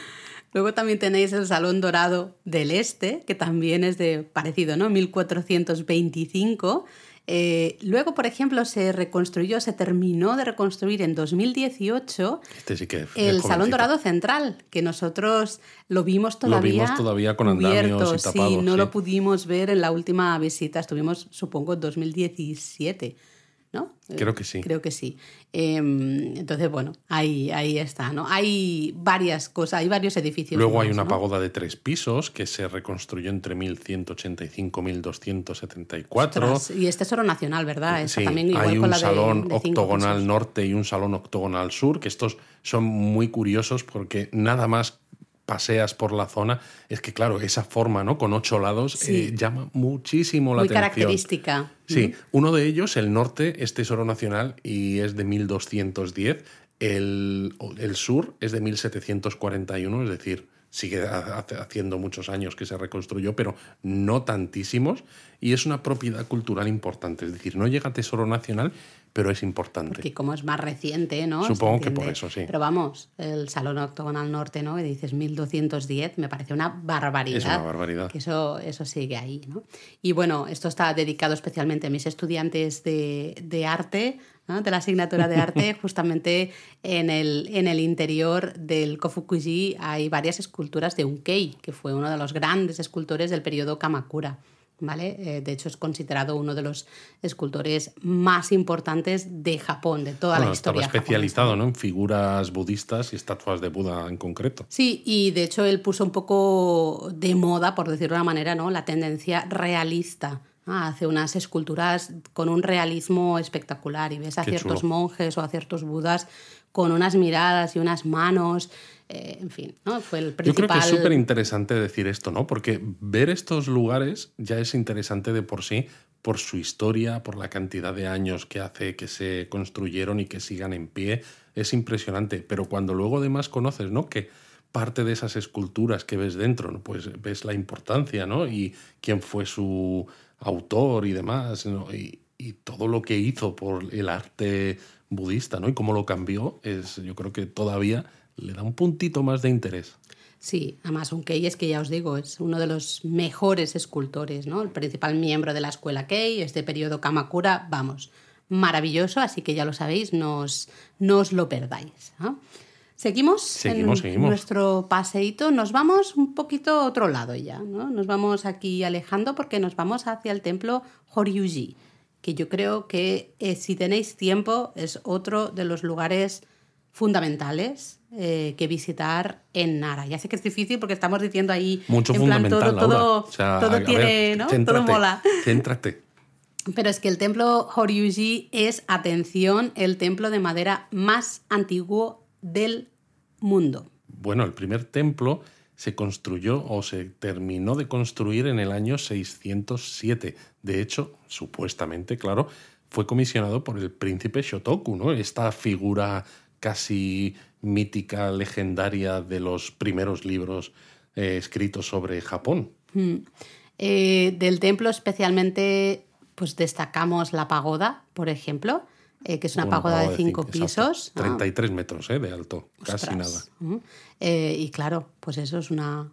S2: Luego también tenéis el Salón Dorado del Este, que también es de parecido, ¿no? 1425 eh, luego, por ejemplo, se reconstruyó, se terminó de reconstruir en 2018
S1: este
S2: el Salón Dorado Central, que nosotros lo vimos todavía.
S1: Lo vimos todavía con andamios y
S2: tapado, sí, no lo pudimos ver en la última visita, estuvimos, supongo, en 2017. ¿No?
S1: Creo que sí.
S2: Creo que sí. Em, entonces, bueno, ahí, ahí está, ¿no? Hay varias cosas, hay varios edificios.
S1: Luego hay una pagoda de tres pisos que se reconstruyó entre 1185 y 1274.
S2: y este es oro nacional, ¿verdad?
S1: sí, también hay un salón octogonal norte y un salón octogonal sur, que estos son muy curiosos porque nada más paseas por la zona, es que claro, esa forma, ¿no? Con ocho lados eh, llama muchísimo la atención.
S2: Muy característica.
S1: Sí, uno de ellos, el norte, es Tesoro Nacional y es de 1210. El, el sur es de 1741, es decir, sigue haciendo muchos años que se reconstruyó, pero no tantísimos, y es una propiedad cultural importante, es decir, no llega a Tesoro Nacional, pero es importante.
S2: Porque como es más reciente, ¿no?
S1: Supongo que por eso, sí.
S2: Pero vamos, el Salón Octogonal Norte, ¿no? Y dices 1210, me parece una barbaridad.
S1: Es una barbaridad.
S2: Que eso, eso sigue ahí, ¿no? Y bueno, esto está dedicado especialmente a mis estudiantes de, de arte, de la asignatura de arte, justamente en el, en el interior del Kofukuji hay varias esculturas de Unkei, que fue uno de los grandes escultores del periodo Kamakura. ¿Vale? Eh, de hecho, es considerado uno de los escultores más importantes de Japón, de toda la historia.
S1: Estaba especializado ¿no? en figuras budistas y estatuas de Buda en concreto.
S2: Sí, y de hecho él puso un poco de moda, por decirlo de una manera, ¿no? la tendencia realista hace unas esculturas con un realismo espectacular y ves a ciertos monjes o a ciertos budas con unas miradas y unas manos. Eh, en fin, ¿no? Fue el principal...
S1: Yo creo que es súper interesante decir esto, ¿no? Porque ver estos lugares ya es interesante de por sí, por su historia, por la cantidad de años que hace que se construyeron y que sigan en pie. Es impresionante. Pero cuando luego además conoces, ¿no? Que parte de esas esculturas que ves dentro, pues ves la importancia, ¿no? Y quién fue su autor y demás, y, y todo lo que hizo por el arte budista, ¿no? Y cómo lo cambió, es, yo creo que todavía le da un puntito más de interés.
S2: Sí, además un Kei es que ya os digo, es uno de los mejores escultores, ¿no? El principal miembro de la escuela Kei, este periodo Kamakura, vamos, maravilloso, así que ya lo sabéis, no os, no os lo perdáis. Seguimos,
S1: seguimos,
S2: en nuestro paseíto, nos vamos un poquito a otro lado ya, ¿no? Nos vamos aquí alejando porque nos vamos hacia el templo Horyuji, que yo creo que eh, si tenéis tiempo es otro de los lugares fundamentales eh, que visitar en Nara. Ya sé que es difícil porque estamos diciendo ahí
S1: mucho en plan,
S2: todo, todo, todo tiene, ¿no? todo mola.
S1: Céntrate.
S2: Pero es que el templo Horyuji es, atención, el templo de madera más antiguo del mundo.
S1: Bueno, el primer templo se construyó o se terminó de construir en el año 607. De hecho, supuestamente, claro, fue comisionado por el príncipe Shotoku, ¿no? Esta figura casi mítica, legendaria de los primeros libros eh, escritos sobre Japón.
S2: Hmm. Eh, del templo especialmente pues destacamos la pagoda, por ejemplo, eh, que es una, pagoda, de cinco pisos.
S1: 33 metros de alto, casi nada.
S2: Y claro, pues eso es una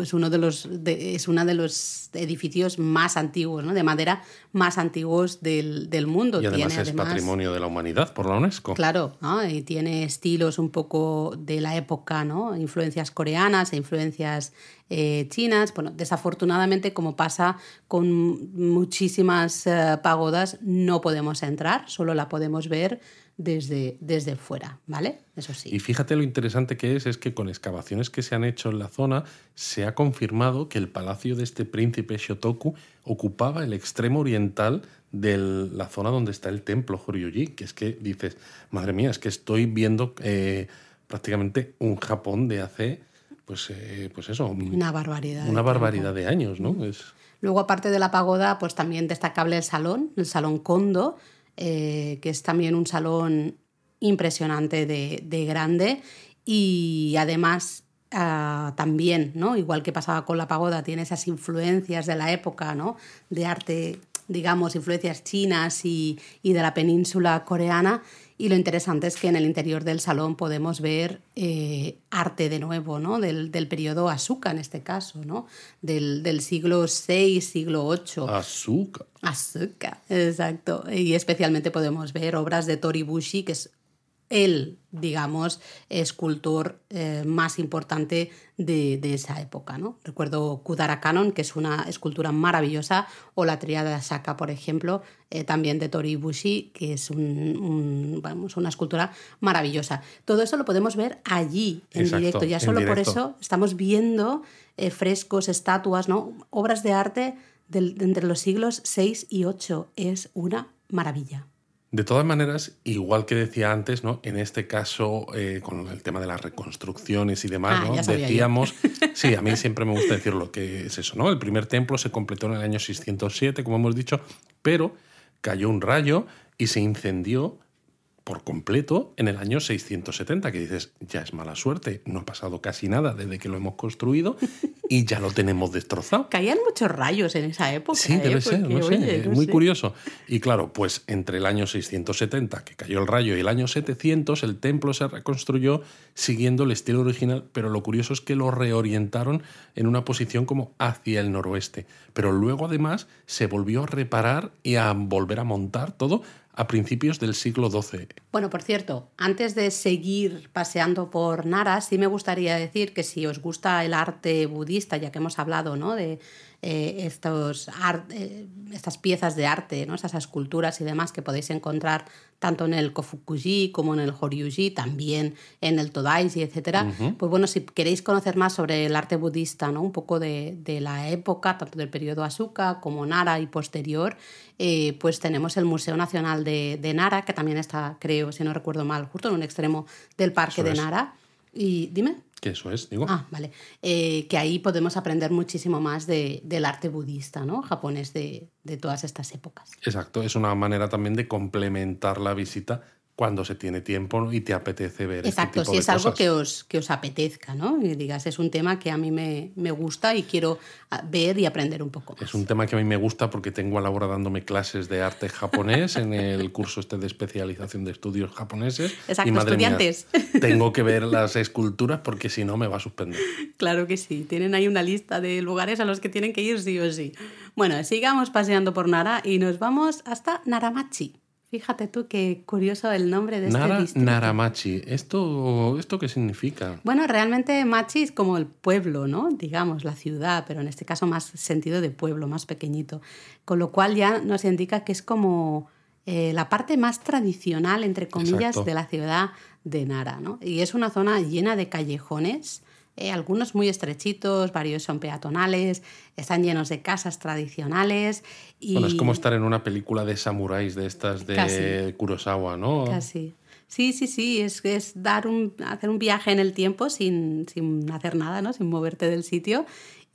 S2: es uno de los es uno de los edificios más antiguos, ¿no? de madera más antiguos del, del mundo.
S1: Y además es patrimonio de la humanidad por la UNESCO.
S2: Claro, y tiene estilos un poco de la época, ¿no? Influencias coreanas e influencias eh, chinas. Bueno, desafortunadamente, como pasa con muchísimas eh, pagodas, no podemos entrar, solo la podemos ver desde, desde fuera, ¿vale? Eso sí.
S1: Y fíjate lo interesante que es, es que con excavaciones que se han hecho en la zona, se ha confirmado que el palacio de este príncipe Shotoku ocupaba el extremo oriental de la zona donde está el templo Horyuji, que es que dices, madre mía, es que estoy viendo eh, prácticamente un Japón de hace, pues, eh, pues eso,
S2: una barbaridad.
S1: Una barbaridad de años, ¿no? Es...
S2: Luego, aparte de la pagoda, pues también destacable el salón, el salón Kondo, eh, que es también un salón impresionante de, grande y además ah, también, ¿no? igual que pasaba con la pagoda, tiene esas influencias de la época, ¿no? de arte, digamos, influencias chinas y, y de la península coreana y lo interesante es que en el interior del salón podemos ver eh, arte de nuevo, ¿no? Del, del, periodo Asuka en este caso, ¿no? Del, del siglo VI, siglo VIII.
S1: Asuka.
S2: Asuka, exacto. Y especialmente podemos ver obras de Toribushi, que es el, digamos, escultor eh, más importante de, esa época. ¿no? Recuerdo Kudara Canon, que es una escultura maravillosa, o la triada de Asaka, por ejemplo, eh, también de Tori Bushi, que es un, vamos, una escultura maravillosa. Todo eso lo podemos ver allí, en directo. Ya solo por eso estamos viendo eh, frescos, estatuas, ¿no? obras de arte entre los siglos 6 y 8. Es una maravilla.
S1: De todas maneras, igual que decía antes, ¿no? En este caso, eh, con el tema de las reconstrucciones y demás, ah, ¿no? Decíamos, sí, a mí siempre me gusta decir lo que es eso, ¿no? El primer templo se completó en el año 607, como hemos dicho, pero cayó un rayo y se incendió por completo en el año 670, que dices, ya es mala suerte, no ha pasado casi nada desde que lo hemos construido y ya lo tenemos destrozado.
S2: Caían muchos rayos en esa época.
S1: Sí, debe ¿eh? ser, no sé, muy curioso. Y claro, pues entre el año 670, que cayó el rayo, y el año 700, el templo se reconstruyó siguiendo el estilo original, pero lo curioso es que lo reorientaron en una posición como hacia el noroeste. Pero luego además se volvió a reparar y a volver a montar todo a principios del siglo XII.
S2: Bueno, por cierto, antes de seguir paseando por Nara, sí me gustaría decir que si os gusta el arte budista, ya que hemos hablado ¿no? de eh, estos eh, estas piezas de arte, ¿no? esas esculturas y demás que podéis encontrar tanto en el Kofukuji como en el Horyuji, también en el Todaiji, etc. Pues bueno, si queréis conocer más sobre el arte budista, ¿no? un poco de, de la época, tanto del periodo Asuka como Nara y posterior, eh, pues tenemos el Museo Nacional de, de, Nara, que también está, creo, si no recuerdo mal, justo en un extremo del parque de Nara. Y dime.
S1: Que eso es, digo.
S2: Ah, vale. Eh, que ahí podemos aprender muchísimo más de, del arte budista, ¿no? Japonés de, de, todas estas épocas.
S1: Exacto, es una manera también de complementar la visita cuando se tiene tiempo y te apetece ver. este
S2: Exacto,
S1: tipo
S2: si
S1: de
S2: es algo
S1: cosas.
S2: que os, que os apetezca, ¿no? Y digas, es un tema que a mí me, me gusta y quiero ah, ver y aprender un poco más.
S1: Es un tema que a mí me gusta porque tengo a Laura dándome clases de arte japonés en el curso este de especialización de estudios japoneses.
S2: Exacto,
S1: y madre mía,
S2: estudiantes.
S1: tengo que ver las esculturas porque si no me va a suspender.
S2: Claro que sí, tienen ahí una lista de lugares a los que tienen que ir sí o sí. Bueno, sigamos paseando por Nara y nos vamos hasta Naramachi. Fíjate tú qué curioso el nombre de este
S1: Nara
S2: distrito.
S1: Naramachi. ¿Esto, ¿Esto qué significa?
S2: Bueno, realmente Machi es como el pueblo, ¿no? Digamos, la ciudad, pero en este caso más sentido de pueblo, más pequeñito. Con lo cual ya nos indica que es como eh, la parte más tradicional, entre comillas,
S1: Exacto.
S2: de la ciudad de Nara, ¿no? Y es una zona llena de callejones, eh, algunos muy estrechitos, varios son peatonales, están llenos de casas tradicionales y...
S1: Bueno, es como estar en una película de samuráis de estas de
S2: Casi.
S1: Kurosawa, ¿no?
S2: Casi. Sí, sí, sí, es, es dar un, hacer un viaje en el tiempo sin, sin hacer nada, ¿no? sin moverte del sitio.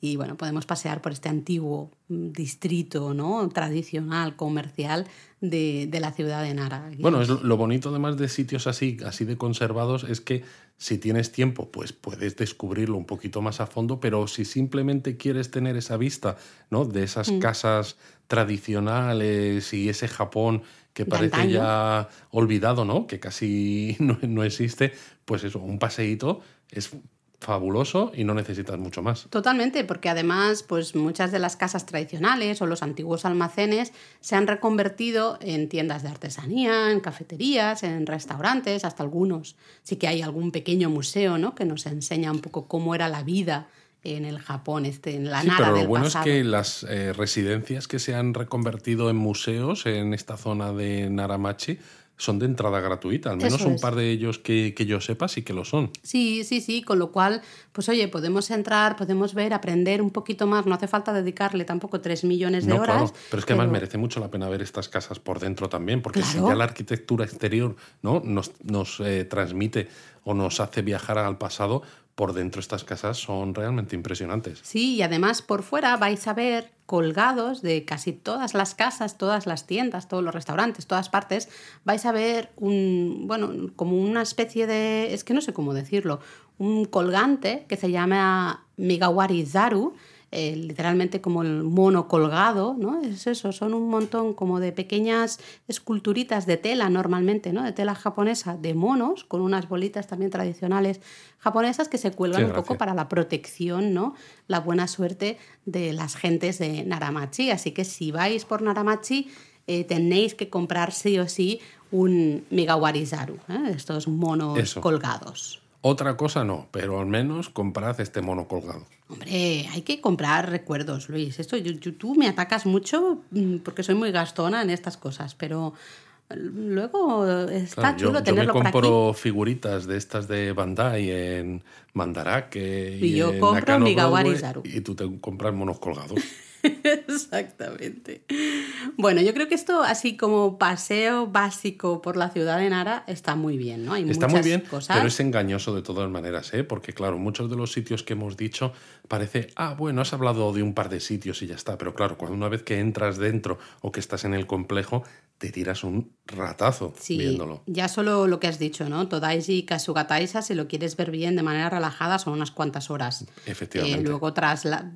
S2: Y bueno, podemos pasear por este antiguo mm, distrito ¿no? tradicional, comercial de, de la ciudad de Nara.
S1: Bueno, es lo- bonito además de sitios así, así de conservados es que si tienes tiempo, pues puedes descubrirlo un poquito más a fondo, pero si simplemente quieres tener esa vista, ¿no? De esas
S2: Mm.
S1: casas tradicionales y ese Japón que parece ya olvidado, ¿no? Que casi no, no existe, pues eso, un paseíto es fabuloso y no necesitas mucho más.
S2: Totalmente, porque además, pues muchas de las casas tradicionales o los antiguos almacenes se han reconvertido en tiendas de artesanía, en cafeterías, en restaurantes, hasta algunos. Sí que hay algún pequeño museo, ¿no? Que nos enseña un poco cómo era la vida en el Japón, este, en la
S1: Sí,
S2: Nara
S1: pero lo
S2: del
S1: bueno
S2: pasado.
S1: es que las eh, residencias que se han reconvertido en museos en esta zona de Naramachi son de entrada gratuita, al menos
S2: Eso
S1: un
S2: es.
S1: par de ellos que, que yo sepa sí que lo son.
S2: Sí, sí, sí, con lo cual, pues oye, podemos entrar, podemos ver, aprender un poquito más, no hace falta dedicarle tampoco tres millones de
S1: No,
S2: horas.
S1: claro, pero es que además merece mucho la pena ver estas casas por dentro también, porque si ya la arquitectura exterior ¿no? nos, nos eh, transmite o nos hace viajar al pasado, por dentro estas casas son realmente impresionantes.
S2: Sí, y además por fuera vais a ver colgados de casi todas las casas, todas las tiendas, todos los restaurantes, todas partes, vais a ver un, bueno, como una especie de, es que no sé cómo decirlo, un colgante que se llama Migawari Zaru, eh, literalmente como el mono colgado, ¿no? Es eso, son un montón como de pequeñas esculturitas de tela normalmente, ¿no? De tela japonesa, de monos, con unas bolitas también tradicionales japonesas que se cuelgan
S1: Qué
S2: un poco para la protección, ¿no? La buena suerte de las gentes de Naramachi. Así que si vais por Naramachi, eh, tenéis que comprar sí o sí un Megawarizaru, ¿eh? estos monos
S1: Eso.
S2: colgados.
S1: Otra cosa no, pero al menos comprad este mono colgado.
S2: Hombre, hay que comprar recuerdos, Luis. Esto tú me atacas mucho mm, porque soy muy gastona en estas cosas, pero eh, luego está
S1: Claro, yo,
S2: chulo
S1: yo me
S2: tenerlo por aquí.
S1: compro figuritas de estas de Bandai en Mandarake y,
S2: Y yo
S1: en
S2: compro
S1: Nakano Broadway, y tú te compras monos colgados.
S2: Exactamente. Bueno, yo creo que esto, así como paseo básico por la ciudad de Nara, está muy bien, ¿no? Hay
S1: Está muy
S2: muchas
S1: bien,
S2: cosas.
S1: pero es engañoso de todas maneras, ¿eh? porque claro, muchos de los sitios que hemos dicho parece, ah, bueno, has hablado de un par de sitios y ya está, pero claro, cuando una vez que entras dentro o que estás en el complejo, te tiras un ratazo
S2: Sí,
S1: viéndolo.
S2: ya solo lo que has dicho, ¿no? Todaiji y Kasugataisa, si lo quieres ver bien de manera relajada, son unas cuantas horas.
S1: Efectivamente.
S2: Eh, luego tras la...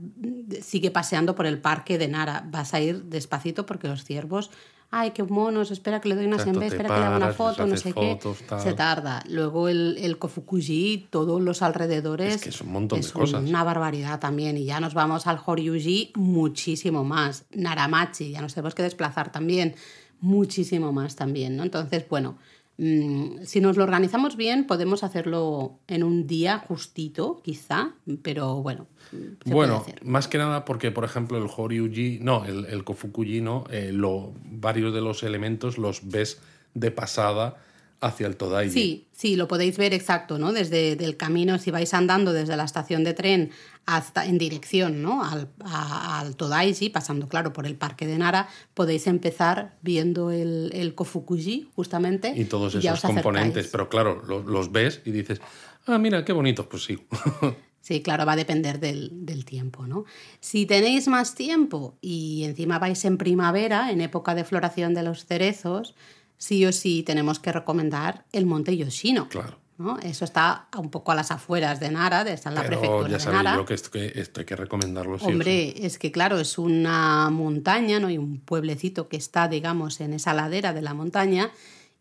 S2: sigue paseando por el parque de Nara. Vas a ir despacito porque los ciervos, ay, qué monos, espera que le doy una sembe, espera que le haga una foto, no sé
S1: fotos,
S2: qué.
S1: tal.
S2: Se tarda. Luego el, el Kofukuji, todos los alrededores.
S1: Es que es un montón de cosas.
S2: Una barbaridad también. Y ya nos vamos al Horyuji muchísimo más. Naramachi, ya nos tenemos que desplazar también muchísimo más también, ¿no? Entonces, bueno, mm, si nos lo organizamos bien, podemos hacerlo en un día justito, quizá, pero bueno. se puede
S1: Bueno,
S2: hacer.
S1: más que nada porque, por ejemplo, el Horyuji, no, el, el Kofukuji, no, eh, lo, varios de los elementos los ves de pasada hacia el Todaiji.
S2: Sí, sí, lo podéis ver exacto, ¿no? Desde el camino, si vais andando desde la estación de tren hasta en dirección, ¿no? Al, a- al Todaiji, pasando, claro, por el parque de Nara, podéis empezar viendo el, el Kofukuji, justamente.
S1: Y todos
S2: ya
S1: esos componentes, pero claro, lo- los ves y dices, ah, mira, qué bonito, pues sí.
S2: Sí, claro, va a depender del, del tiempo, ¿no? Si tenéis más tiempo y encima vais en primavera, en época de floración de los cerezos, sí o sí tenemos que recomendar el monte Yoshino.
S1: Claro.
S2: ¿no? Eso está un poco a las afueras de Nara, está en la
S1: Pero
S2: prefectura
S1: ya
S2: de
S1: sabía
S2: Nara.
S1: yo que esto, que esto hay que recomendarlo sí o sí.
S2: Hombre, es que claro, es una montaña, ¿no? Y un pueblecito que está, digamos, en esa ladera de la montaña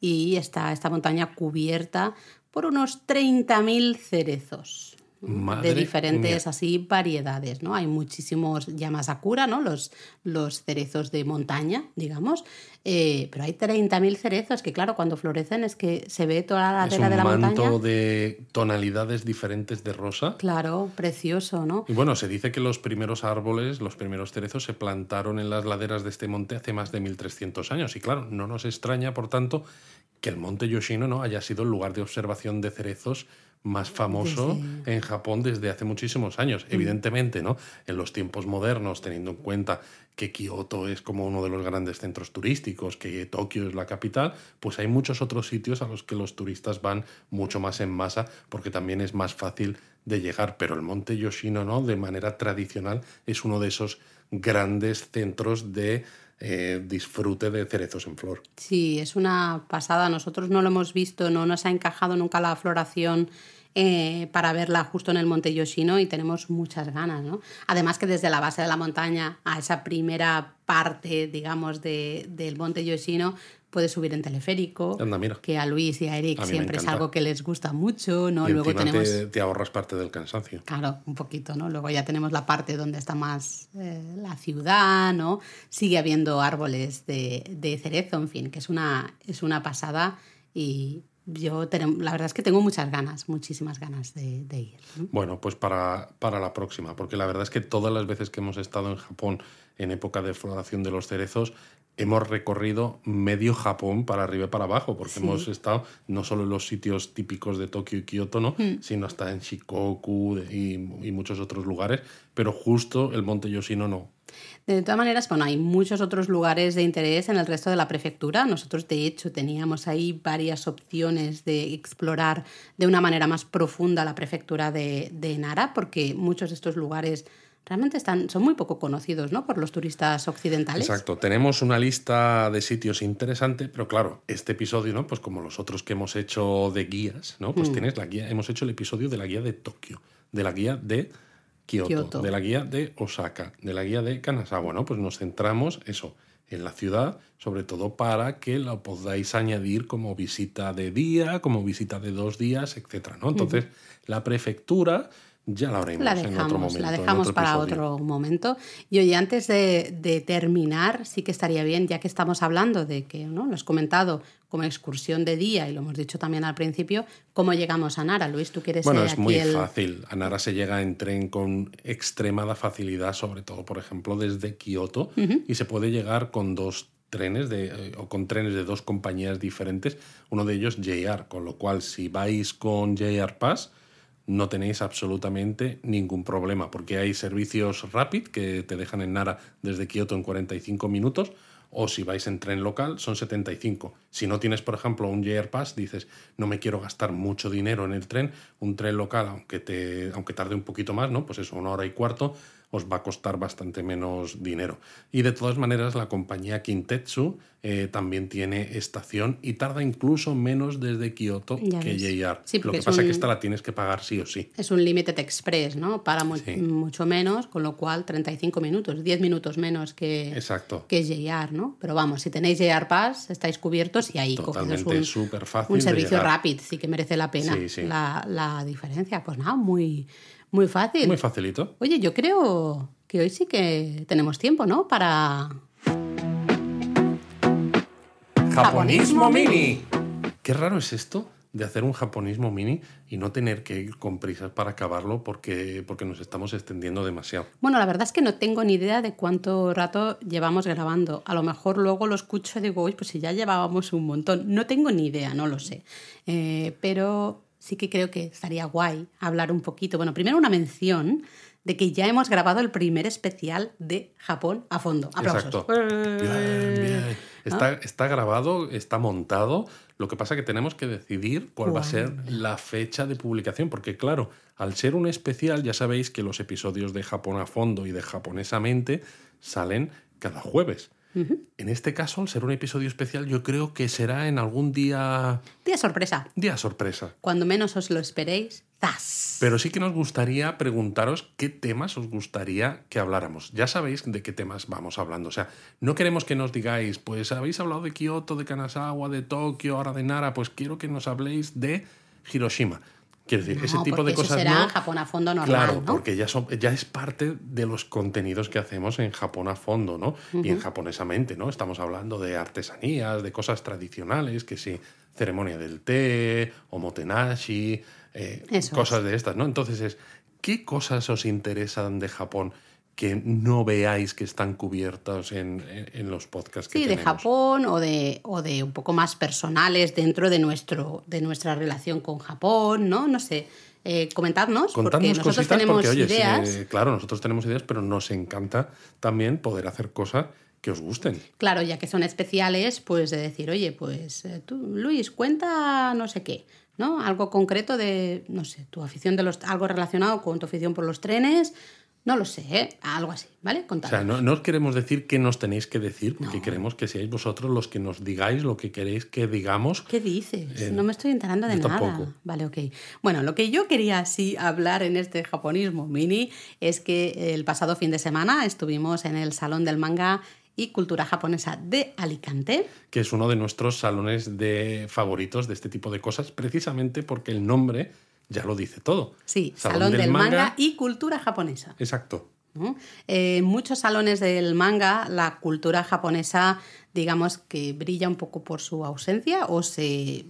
S2: y está esta montaña cubierta por unos 30.000 cerezos. De diferentes
S1: mía.
S2: así variedades, ¿no? Hay muchísimos Yamasakura, ¿no? Los, los cerezos de montaña, digamos, eh, pero hay 30.000 cerezos que claro, cuando florecen es que se ve toda la
S1: Es
S2: ladera
S1: un
S2: de la
S1: manto
S2: montaña.
S1: de tonalidades diferentes de rosa.
S2: Claro, precioso, ¿no?
S1: Y bueno, se dice que los primeros árboles, los primeros cerezos, se plantaron en las laderas de este monte hace más de 1300 años. Y claro, no nos extraña, por tanto, que el monte Yoshino ¿no? haya sido el lugar de observación de cerezos más famoso
S2: Desde-
S1: en Japón desde hace muchísimos años. Evidentemente, ¿no? En los tiempos modernos, teniendo en cuenta que Kioto es como uno de los grandes centros turísticos, que Tokio es la capital, pues hay muchos otros sitios a los que los turistas van mucho más en masa porque también es más fácil de llegar. Pero el monte Yoshino, ¿no? De manera tradicional, es uno de esos grandes centros de eh, disfrute de cerezos en flor.
S2: Sí, es una pasada. Nosotros no lo hemos visto, no nos ha encajado nunca la floración eh, para verla justo en el Monte Yoshino y tenemos muchas ganas, ¿no? Además que desde la base de la montaña a esa primera parte, digamos, de, del Monte Yoshino puedes subir en teleférico,
S1: Anda, mira.
S2: que a Luis y a Eric
S1: A
S2: siempre es algo que les gusta mucho, ¿no?
S1: y
S2: Luego tenemos...
S1: te, te ahorras parte del cansancio.
S2: Claro, un poquito, ¿no? Luego ya tenemos la parte donde está más eh, la ciudad, ¿no? Sigue habiendo árboles de, de cerezo, en fin, que es una, es una pasada y yo la verdad es que tengo muchas ganas, muchísimas ganas de, de ir. ¿no?
S1: Bueno, pues para, para la próxima, porque la verdad es que todas las veces que hemos estado en Japón en época de floración de los cerezos, hemos recorrido medio Japón para arriba y para abajo, porque
S2: Sí.
S1: hemos estado no solo en los sitios típicos de Tokio y Kioto, ¿no?
S2: Mm.
S1: sino hasta en Shikoku y, y muchos otros lugares, pero justo el monte Yoshino no.
S2: De todas maneras, bueno, hay muchos otros lugares de interés en el resto de la prefectura. Nosotros, de hecho, teníamos ahí varias opciones de explorar de una manera más profunda la prefectura de, de Nara, porque muchos de estos lugares realmente están, son muy poco conocidos ¿no? por los turistas occidentales.
S1: Exacto, tenemos una lista de sitios interesante, pero claro, este episodio, ¿no? Pues como los otros que hemos hecho de guías, ¿no?
S2: Mm.
S1: Pues tienes la guía, hemos hecho el episodio de la guía de Tokio, de la guía de Kioto,
S2: Kioto.
S1: de la guía de Osaka, de la guía de Kanazawa, ¿no? Pues nos centramos eso en la ciudad, sobre todo para que la podáis añadir como visita de día, como visita de dos días, etcétera, ¿no? Entonces, la prefectura ya la haremos
S2: La
S1: en otro
S2: dejamos,
S1: momento.
S2: la dejamos
S1: otro
S2: para otro momento. Y oye, antes de, de terminar, sí que estaría bien, ya que estamos hablando de que, ¿no? Lo has comentado como excursión de día y lo hemos dicho también al principio, ¿cómo llegamos a Nara? Luis, tú quieres
S1: Bueno, es
S2: aquí
S1: muy
S2: el...
S1: fácil. A Nara se llega en tren con extremada facilidad, sobre todo, por ejemplo, desde Kioto, y se puede llegar con dos trenes de, eh, o con trenes de dos compañías diferentes, uno de ellos JR, con lo cual si vais con JR Pass no tenéis absolutamente ningún problema, porque hay servicios Rapid que te dejan en Nara desde Kioto en 45 minutos, o si vais en tren local son 75. Si no tienes, por ejemplo, un JR Pass, dices, no me quiero gastar mucho dinero en el tren, un tren local, aunque, te, aunque tarde un poquito más, ¿no? Pues eso, una hora y cuarto, os va a costar bastante menos dinero. Y de todas maneras, la compañía Kintetsu eh, también tiene estación y tarda incluso menos desde Kioto
S2: Ya
S1: que. JR.
S2: Sí,
S1: Lo que
S2: es
S1: pasa es
S2: un-
S1: que esta la tienes que pagar sí o sí.
S2: Es un Limited Express, ¿no? Para mu-
S1: Sí.
S2: mucho menos, con lo cual 35 minutos, 10 minutos menos que,
S1: Exacto.
S2: que JR, ¿no? Pero vamos, si tenéis JR Pass, estáis cubiertos y ahí coges
S1: Totalmente
S2: un,
S1: súper fácil
S2: un servicio rápido, sí que merece la pena
S1: sí.
S2: La, la diferencia. Pues nada, muy, muy fácil.
S1: Muy facilito.
S2: Oye, yo creo que hoy sí que tenemos tiempo, ¿no? Para... Japonismo
S1: mini. Qué raro es esto de hacer un japonismo mini y no tener que ir con prisas para acabarlo porque, porque nos estamos extendiendo demasiado.
S2: Bueno, la verdad es que no tengo ni idea de cuánto rato llevamos grabando. A lo mejor luego lo escucho y digo, uy, pues si ya llevábamos un montón. No tengo ni idea, no lo sé. Eh, pero sí que creo que estaría guay hablar un poquito. Bueno, primero una mención de que ya hemos grabado el primer especial de Japón a fondo. Aplausos.
S1: Exacto. Bien, bien. Está, está grabado, está montado. Lo que pasa es que tenemos que decidir cuál va a ser la fecha de publicación, porque claro, al ser un especial, ya sabéis que los episodios de Japón a fondo y de japonesamente salen cada jueves. En este caso, al ser un episodio especial, yo creo que será en algún día...
S2: Día sorpresa.
S1: Día sorpresa.
S2: Cuando menos os lo esperéis, ¡zas!
S1: Pero sí que nos gustaría preguntaros qué temas os gustaría que habláramos. Ya sabéis de qué temas vamos hablando. O sea, no queremos que nos digáis, pues habéis hablado de Kioto, de Kanazawa, de Tokio, ahora de Nara, pues quiero que nos habléis de Hiroshima. Quiero decir, ese
S2: No,
S1: tipo de cosas.
S2: Eso será
S1: no.
S2: Japón a fondo normal,
S1: Claro,
S2: ¿no?
S1: porque ya, son, ya es parte de los contenidos que hacemos en Japón a fondo, ¿no? Y en japonesamente, ¿no? Estamos hablando de artesanías, de cosas tradicionales, que sí, ceremonia del té, omotenashi, eh, cosas de estas, ¿no? Entonces es, ¿qué cosas os interesan de Japón que no veáis que están cubiertas en, en- en los podcasts que
S2: Sí, de? Japón o de, o de un poco más personales dentro de, nuestro, de nuestra relación con Japón, ¿no? No sé. Eh, comentadnos, porque
S1: Contadnos
S2: nosotros
S1: cositas
S2: tenemos
S1: porque, oye,
S2: ideas.
S1: eh, claro, nosotros tenemos ideas, pero nos encanta también poder hacer cosas que os gusten.
S2: Claro, ya que son especiales, pues de decir, oye, pues eh, tú, Luis, cuenta no sé qué, ¿no? Algo concreto de, no sé, tu afición de los, algo relacionado con tu afición por los trenes, no lo sé, ¿eh? algo así, ¿vale?
S1: O
S2: Contad.
S1: sea, no, no os queremos decir qué nos tenéis que decir, porque queremos que seáis vosotros los que nos digáis lo que queréis que digamos.
S2: ¿Qué dices?
S1: Eh,
S2: no me estoy enterando de
S1: yo
S2: nada.
S1: tampoco.
S2: Vale, ok. Bueno, lo que yo quería sí hablar en este japonismo mini es que el pasado fin de semana estuvimos en el Salón del Manga y Cultura Japonesa de Alicante.
S1: que es uno de nuestros salones de favoritos de este tipo de cosas, precisamente porque el nombre ya lo dice todo.
S2: Sí, Salón, del, manga. y Cultura Japonesa.
S1: Exacto.
S2: ¿no? Eh, En muchos salones del manga, la cultura japonesa, digamos que brilla un poco por su ausencia o se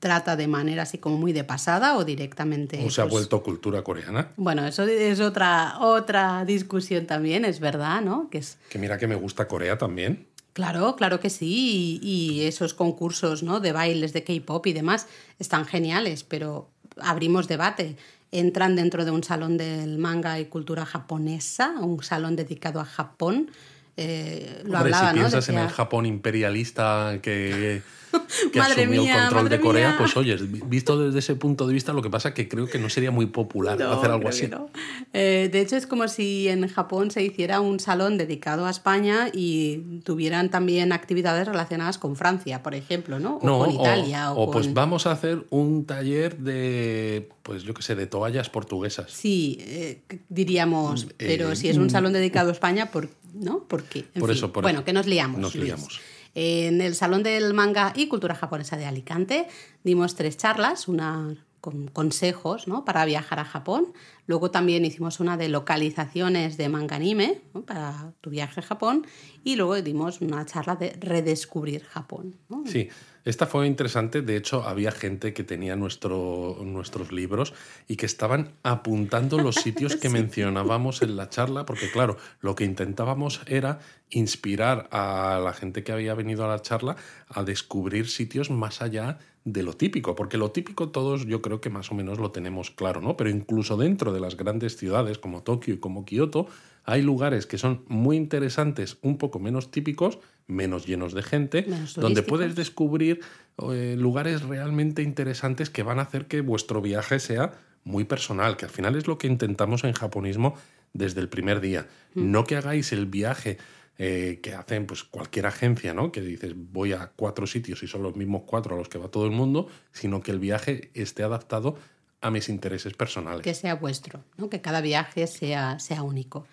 S2: trata de manera así como muy de pasada o directamente.
S1: O se ha
S2: pues,
S1: vuelto cultura coreana.
S2: Bueno, eso es otra, otra discusión también, es verdad, ¿no? Que es,
S1: Que mira que me gusta Corea también.
S2: Claro, claro que sí. Y, y esos concursos ¿no? de bailes de K-pop y demás están geniales, pero abrimos debate. Entran dentro de un salón del manga y cultura japonesa, un salón dedicado a Japón. Eh, lo
S1: Hombre,
S2: hablaba,
S1: si
S2: ¿no?
S1: piensas en el Japón imperialista que, que
S2: Madre
S1: asumió
S2: mía,
S1: el control de Corea,
S2: mía.
S1: pues oye, visto desde ese punto de vista, lo que pasa que creo que no sería muy popular
S2: No,
S1: hacer algo así.
S2: no. Eh, de hecho, es como si en Japón se hiciera un salón dedicado a España y tuvieran también actividades relacionadas con Francia, por ejemplo, ¿no? O
S1: No,
S2: con Italia. O,
S1: o, pues
S2: con-
S1: vamos a hacer un taller de, pues yo qué sé, de toallas portuguesas.
S2: Sí, eh, diríamos,
S1: Mm,
S2: pero
S1: eh,
S2: si es un
S1: mm.
S2: salón dedicado a España, ¿por, ¿no? ¿Por qué? En
S1: Por
S2: fin.
S1: eso, por
S2: bueno,
S1: eso.
S2: que nos liamos.
S1: Nos liamos.
S2: En el Salón del Manga y Cultura Japonesa de Alicante dimos tres charlas, una con consejos ¿no? para viajar a Japón. Luego también hicimos una de localizaciones de manga anime ¿no? para tu viaje a Japón. Y luego dimos una charla de redescubrir Japón. ¿no?
S1: Sí, esta fue interesante. De hecho, había gente que tenía nuestro, nuestros libros y que estaban apuntando los sitios que mencionábamos en la charla, porque claro, lo que intentábamos era inspirar a la gente que había venido a la charla a descubrir sitios más allá de lo típico, porque lo típico todos yo creo que más o menos lo tenemos claro, ¿no? Pero incluso dentro de las grandes ciudades como Tokio y como Kioto, hay lugares que son muy interesantes, un poco menos típicos, menos llenos de gente, donde puedes descubrir eh, lugares realmente interesantes que van a hacer que vuestro viaje sea muy personal, que al final es lo que intentamos en japonismo desde el primer día.
S2: Mm.
S1: No que hagáis el viaje eh, que hacen pues cualquier agencia, ¿no? Que dices voy a cuatro sitios y son los mismos cuatro a los que va todo el mundo, sino que el viaje esté adaptado a mis intereses personales.
S2: que sea vuestro, ¿no? que cada viaje sea, sea único.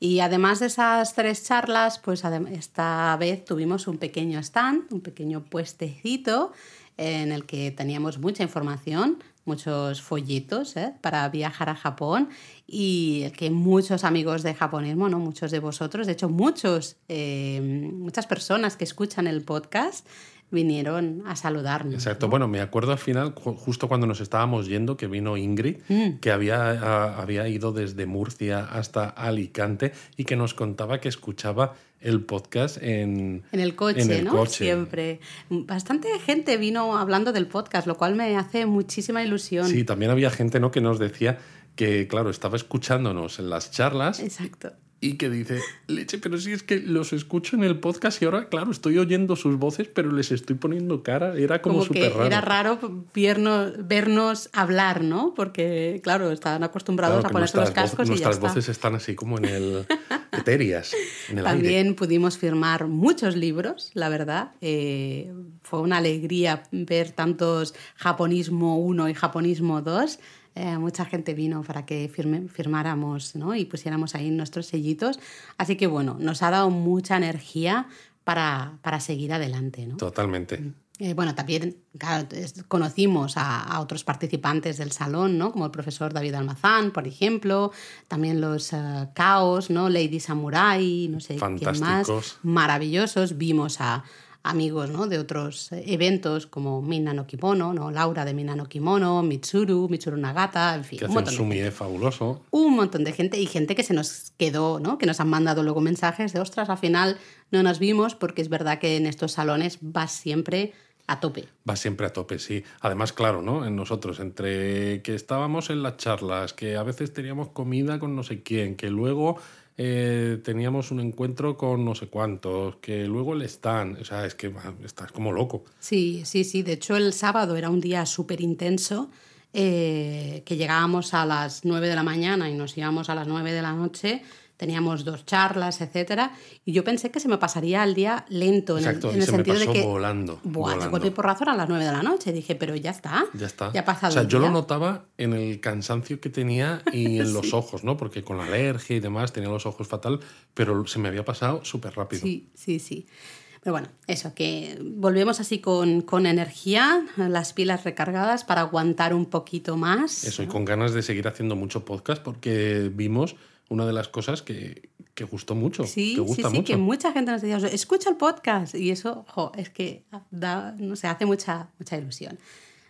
S2: Y además de esas tres charlas, pues esta vez tuvimos un pequeño stand, un pequeño puestecito en el que teníamos mucha información, muchos folletos ¿eh? para viajar a Japón y el que muchos amigos de japonismo, ¿no? muchos de vosotros, de hecho muchos, eh, muchas personas que escuchan el podcast vinieron a saludarnos.
S1: Exacto.
S2: ¿no?
S1: Bueno, me acuerdo al final, ju- justo cuando nos estábamos yendo, que vino Ingrid,
S2: Mm.
S1: que había, a- había ido desde Murcia hasta Alicante y que nos contaba que escuchaba el podcast en,
S2: En el coche,
S1: en el
S2: ¿no?
S1: coche.
S2: Siempre. Bastante gente vino hablando del podcast, lo cual me hace muchísima ilusión.
S1: Sí, también había gente ¿no? que nos decía que, claro, estaba escuchándonos en las charlas
S2: Exacto.
S1: Y que dice, leche, pero si es que los escucho en el podcast y ahora, claro, estoy oyendo sus voces, pero les estoy poniendo cara. Era como, súper raro.
S2: Era raro vernos, vernos hablar, ¿no? Porque, claro, estaban acostumbrados a ponerse los cascos y
S1: Nuestras
S2: ya
S1: voces están así como en el... etéreas, en el
S2: También pudimos firmar muchos libros, la verdad. Eh, fue una alegría ver tantos Japonismo 1 y Japonismo 2. Eh, mucha gente vino para que firme, firmáramos ¿no? y pusiéramos ahí nuestros sellitos. Así que bueno, nos ha dado mucha energía para, para seguir adelante. ¿no?
S1: Totalmente.
S2: Eh, bueno, también conocimos a, otros participantes del salón, ¿no? como el profesor David Almazán, por ejemplo, también los uh, Caos, ¿no? Lady Samurai, no sé quién más, maravillosos. Vimos a, amigos ¿no? de otros eventos como Minna no Kimono, ¿no? Laura de Minna no Kimono, Mitsuru, Mitsuru Nagata, en fin.
S1: Que un montón un de fabuloso.
S2: Un montón de gente y gente que se nos quedó, ¿no? que nos han mandado luego mensajes de, ostras, al final no nos vimos porque es verdad que en estos salones vas siempre a tope.
S1: Va siempre a tope, sí. Además, claro, ¿no? En nosotros, entre que estábamos en las charlas, que a veces teníamos comida con no sé quién, que luego eh, teníamos un encuentro con no sé cuántos, que luego le están, o sea, es que estás como loco.
S2: Sí, sí, sí, de hecho el sábado era un día súper intenso, eh, que llegábamos a las 9 de la mañana y nos íbamos a las 9 de la noche teníamos dos charlas, etcétera, y yo pensé que se me pasaría el día lento, en el, en el sentido de que
S1: volando,
S2: buah, volando. de porrazo a las nueve de la noche, dije, pero ya está,
S1: ya está,
S2: ya ha pasado.
S1: O sea, yo lo notaba en el cansancio que tenía y en los ojos, ¿no? Porque con la alergia y demás tenía los ojos fatal, pero se me había pasado súper rápido.
S2: Sí, sí, sí. Pero bueno, eso, que volvemos así con, con, energía, las pilas recargadas para aguantar un poquito más.
S1: Eso, y con ganas de seguir haciendo mucho podcast porque vimos una de las cosas que, que gustó mucho.
S2: Sí,
S1: que gusta
S2: sí, sí,
S1: mucho.
S2: que mucha gente nos decía, escucha el podcast. Y eso, jo, es que da, no sé, hace mucha, mucha ilusión.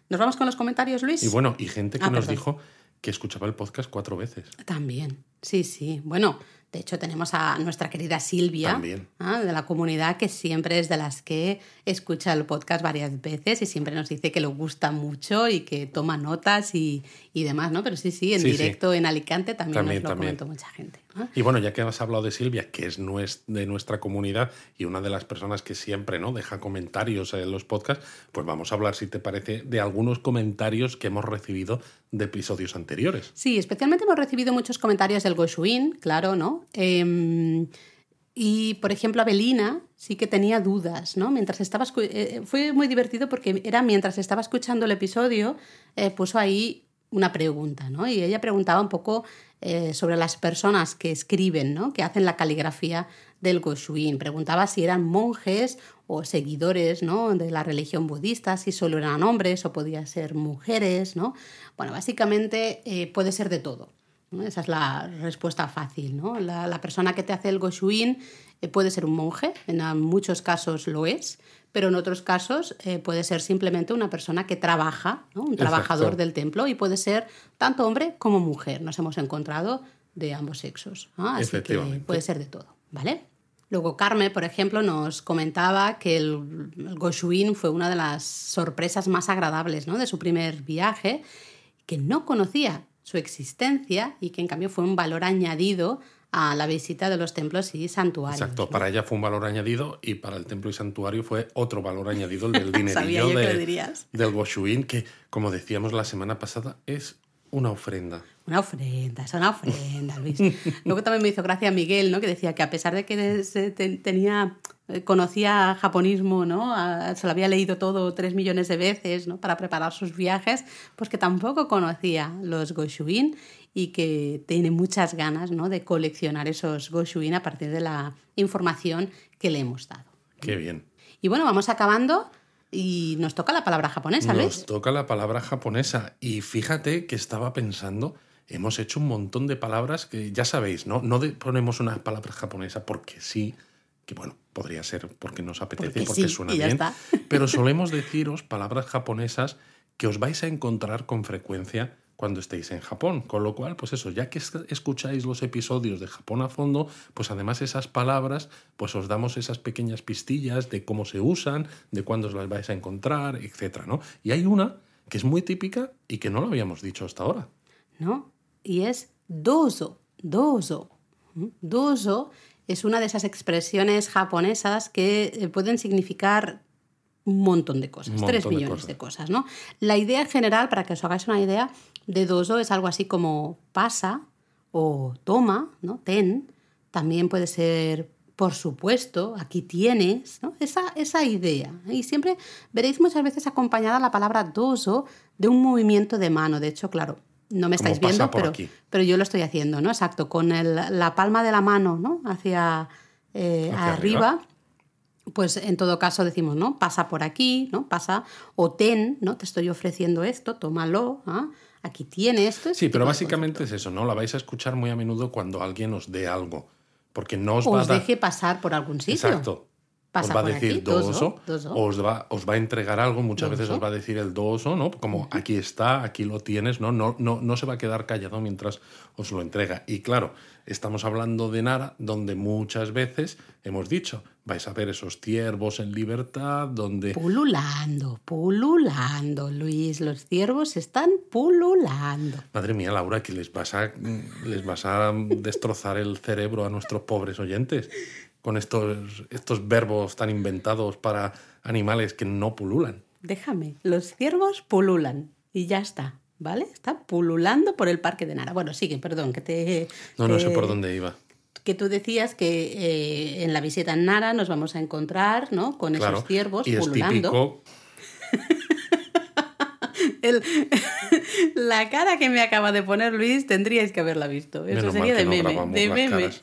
S2: ¿Nos vamos con los comentarios, Luis?
S1: Y bueno, y gente que
S2: Ah,
S1: nos
S2: perdón.
S1: dijo que escuchaba el podcast cuatro veces.
S2: También, sí, sí. Bueno, de hecho tenemos a nuestra querida Silvia. ¿ah? de la comunidad, que siempre es de las que escucha el podcast varias veces y siempre nos dice que le gusta mucho y que toma notas y, y demás, ¿no? Pero sí, sí, en
S1: Sí, sí.
S2: directo en Alicante también,
S1: También,
S2: nos lo
S1: también.
S2: comentó mucha gente. ¿No?
S1: Y bueno, ya que has hablado de Silvia, que es de nuestra comunidad y una de las personas que siempre ¿no? deja comentarios en los podcasts, pues vamos a hablar, si te parece, de algunos comentarios que hemos recibido de episodios anteriores.
S2: Sí, especialmente hemos recibido muchos comentarios del Goshuin, claro, ¿no? Em, y, por ejemplo, Abelina sí que tenía dudas, ¿no? Mientras estaba... escu- eh, fue muy divertido porque era mientras estaba escuchando el episodio, eh, puso ahí una pregunta, ¿no? Y ella preguntaba un poco eh, sobre las personas que escriben, ¿no? Que hacen la caligrafía del Goshuin. Preguntaba si eran monjes o seguidores, ¿no? De la religión budista, si solo eran hombres o podían ser mujeres, ¿no? Bueno, básicamente eh, puede ser de todo. Esa es la respuesta fácil. ¿no? La, persona que te hace el Goshuin eh, puede ser un monje, en muchos casos lo es, pero en otros casos eh, puede ser simplemente una persona que trabaja, ¿no? un trabajador
S1: Exacto.
S2: del templo, y puede ser tanto hombre como mujer. Nos hemos encontrado de ambos sexos. ¿no? Así que puede ser de todo. ¿vale? Luego Carmen, por ejemplo, nos comentaba que el, el Goshuin fue una de las sorpresas más agradables ¿no? de su primer viaje, que no conocía su existencia y que en cambio fue un valor añadido a la visita de los templos y santuarios.
S1: Exacto,
S2: ¿no?
S1: para ella fue un valor añadido y para el templo y santuario fue otro valor añadido, el del dinerillo de- del Goshuin, que como decíamos la semana pasada, es una ofrenda.
S2: Una ofrenda, es una ofrenda, Luis. Luego también me hizo gracia Miguel, ¿no? Que decía que a pesar de que se te- tenía, eh, conocía japonismo, ¿no? Se lo había leído todo tres millones de veces, ¿no? Para preparar sus viajes, pues que tampoco conocía los Goshuin y que tiene muchas ganas, ¿no? De coleccionar esos Goshuin a partir de la información que le hemos dado.
S1: Qué bien.
S2: Y bueno, vamos acabando y nos toca la palabra japonesa,
S1: Nos
S2: Luis.
S1: toca la palabra japonesa y fíjate que estaba pensando, hemos hecho un montón de palabras que ya sabéis, ¿no? No ponemos una palabra japonesa porque sí, que bueno, podría ser porque nos apetece,
S2: Porque
S1: porque,
S2: sí,
S1: suena
S2: y
S1: bien,
S2: está.
S1: pero solemos deciros palabras japonesas que os vais a encontrar con frecuencia cuando estéis en Japón. Con lo cual, pues eso, ya que es- escucháis los episodios de Japón a fondo, pues además esas palabras, pues os damos esas pequeñas pistillas de cómo se usan, de cuándo os las vais a encontrar, etcétera, ¿no? Y hay una que es muy típica y que no lo habíamos dicho hasta ahora.
S2: ¿no? Y es dozo, dozo. Dozo es una de esas expresiones japonesas que eh, pueden significar un montón de cosas, tres
S1: montón de
S2: millones
S1: cosas.
S2: de cosas, ¿no? La idea general, para que os hagáis una idea, de dozo es algo así como pasa o toma, ¿no? Ten. También puede ser por supuesto, aquí tienes, ¿no? Esa, esa idea. Y siempre veréis muchas veces acompañada la palabra dozo de un movimiento de mano. De hecho, claro, no me estáis viendo, pero, pero yo lo estoy haciendo, ¿no? Exacto, con el- la palma de la mano, ¿no? Hacia, eh,
S1: Hacia
S2: arriba.
S1: arriba.
S2: Pues en todo caso decimos, ¿no? Pasa por aquí, ¿no? Pasa, o ten, ¿no? Te estoy ofreciendo esto, tómalo, ¿ah? Aquí tienes esto.
S1: Sí,
S2: este
S1: pero
S2: tipo de
S1: básicamente es eso, ¿no? La vais a escuchar muy a menudo cuando alguien os dé algo. Porque no os va a dar.
S2: deje pasar por algún sitio.
S1: Exacto.
S2: Pasa
S1: os va a decir
S2: aquí,
S1: doso. Os, va, os va a entregar algo, muchas veces os va a decir el doso, ¿no? Como aquí está, aquí lo tienes, ¿no? No, no, no se va a quedar callado mientras os lo entrega. Y claro, estamos hablando de Nara, donde muchas veces hemos dicho, vais a ver esos ciervos en libertad, donde...
S2: Pululando, pululando, Luis. Los ciervos están pululando.
S1: Madre mía, Laura, que les vas a, les vas a destrozar el cerebro a nuestros pobres oyentes con estos, estos verbos tan inventados para animales que no pululan.
S2: Déjame, los ciervos pululan y ya está, ¿vale? Está pululando por el parque de Nara. Bueno, sigue, perdón, que te...
S1: No, no sé por dónde iba.
S2: Que tú decías que eh, en la visita en Nara nos vamos a encontrar, ¿no? Con
S1: Claro.
S2: esos ciervos
S1: y es
S2: pululando. El- la cara que me acaba de poner Luis tendríais que haberla visto. Eso
S1: menos
S2: sería de
S1: no
S2: meme. de meme.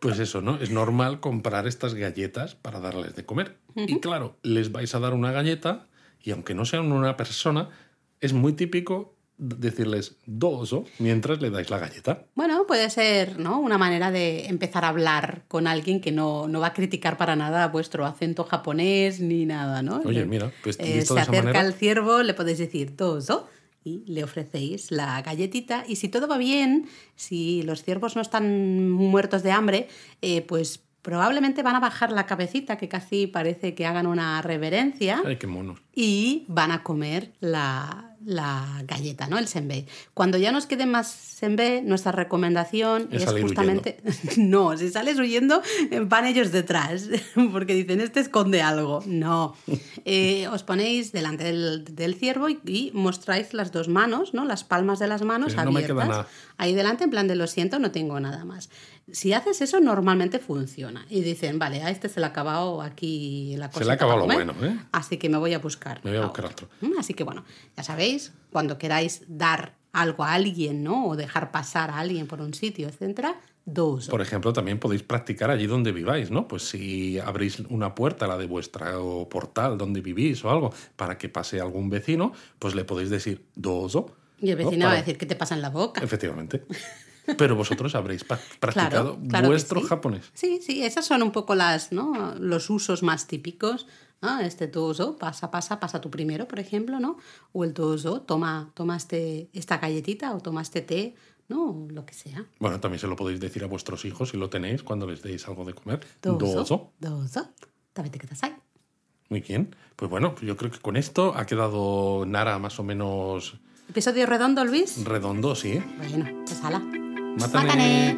S1: Pues eso, ¿no? Es normal comprar estas galletas para darles de comer. Y claro, les vais a dar una galleta y aunque no sean una persona, es muy típico decirles doso mientras le dais la galleta.
S2: Bueno, puede ser ¿no? una manera de empezar a hablar con alguien que no, no va a criticar para nada vuestro acento japonés ni nada, ¿no?
S1: Oye, mira, pues
S2: eh, se
S1: de
S2: acerca
S1: manera-
S2: al ciervo, le podéis decir dozo y le ofrecéis la galletita. Y si todo va bien, si los ciervos no están muertos de hambre, eh, pues probablemente van a bajar la cabecita, que casi parece que hagan una reverencia
S1: Ay, qué monos.
S2: y van a comer la, la galleta, ¿no? El senbei. Cuando ya nos quede más senbei, nuestra recomendación
S1: Es
S2: justamente... no, si sales huyendo, van ellos detrás, porque dicen, este esconde algo. No. Eh, os ponéis delante del, del ciervo y, y mostráis las dos manos, ¿no? Las palmas de las manos
S1: Sí, no me
S2: abiertas.
S1: queda nada.
S2: Ahí delante, en plan de lo siento, no tengo nada más. Si haces eso, normalmente funciona. Y dicen, vale, a este se le ha acabado aquí la cosa.
S1: Se le ha acabado lo bueno, ¿eh?
S2: Así que me voy a buscar.
S1: Me voy a
S2: a
S1: buscar otro.
S2: Mm, Así que bueno, ya sabéis, cuando queráis dar algo a alguien, ¿no? O dejar pasar a alguien por un sitio, etcétera, dos.
S1: Por ejemplo, también podéis practicar allí donde viváis, ¿no? Pues si abrís una puerta, la de vuestro portal donde vivís o algo, para que pase algún vecino, pues le podéis decir doso.
S2: Y el
S1: ¿no?
S2: vecino va a decir, ¿qué te pasa en la boca?
S1: Efectivamente. Pero vosotros habréis practicado
S2: Claro, claro
S1: vuestro
S2: sí.
S1: japonés.
S2: Sí, sí, esas son un poco las, ¿no? los usos más típicos. Ah, este toso, pasa, pasa, pasa tú primero, por ejemplo, ¿no? O el toso, toma, toma este, esta galletita o toma este té, ¿no? Lo que sea.
S1: Bueno, también se lo podéis decir a vuestros hijos si lo tenéis cuando les deis algo de comer.
S2: Doso.
S1: Doso.
S2: Tabete kudasai.
S1: Muy bien. Pues bueno, yo creo que con esto ha quedado Nara más o menos
S2: Episodio redondo, Luis.
S1: redondo, sí.
S2: Bueno, pues ま
S1: た
S2: ね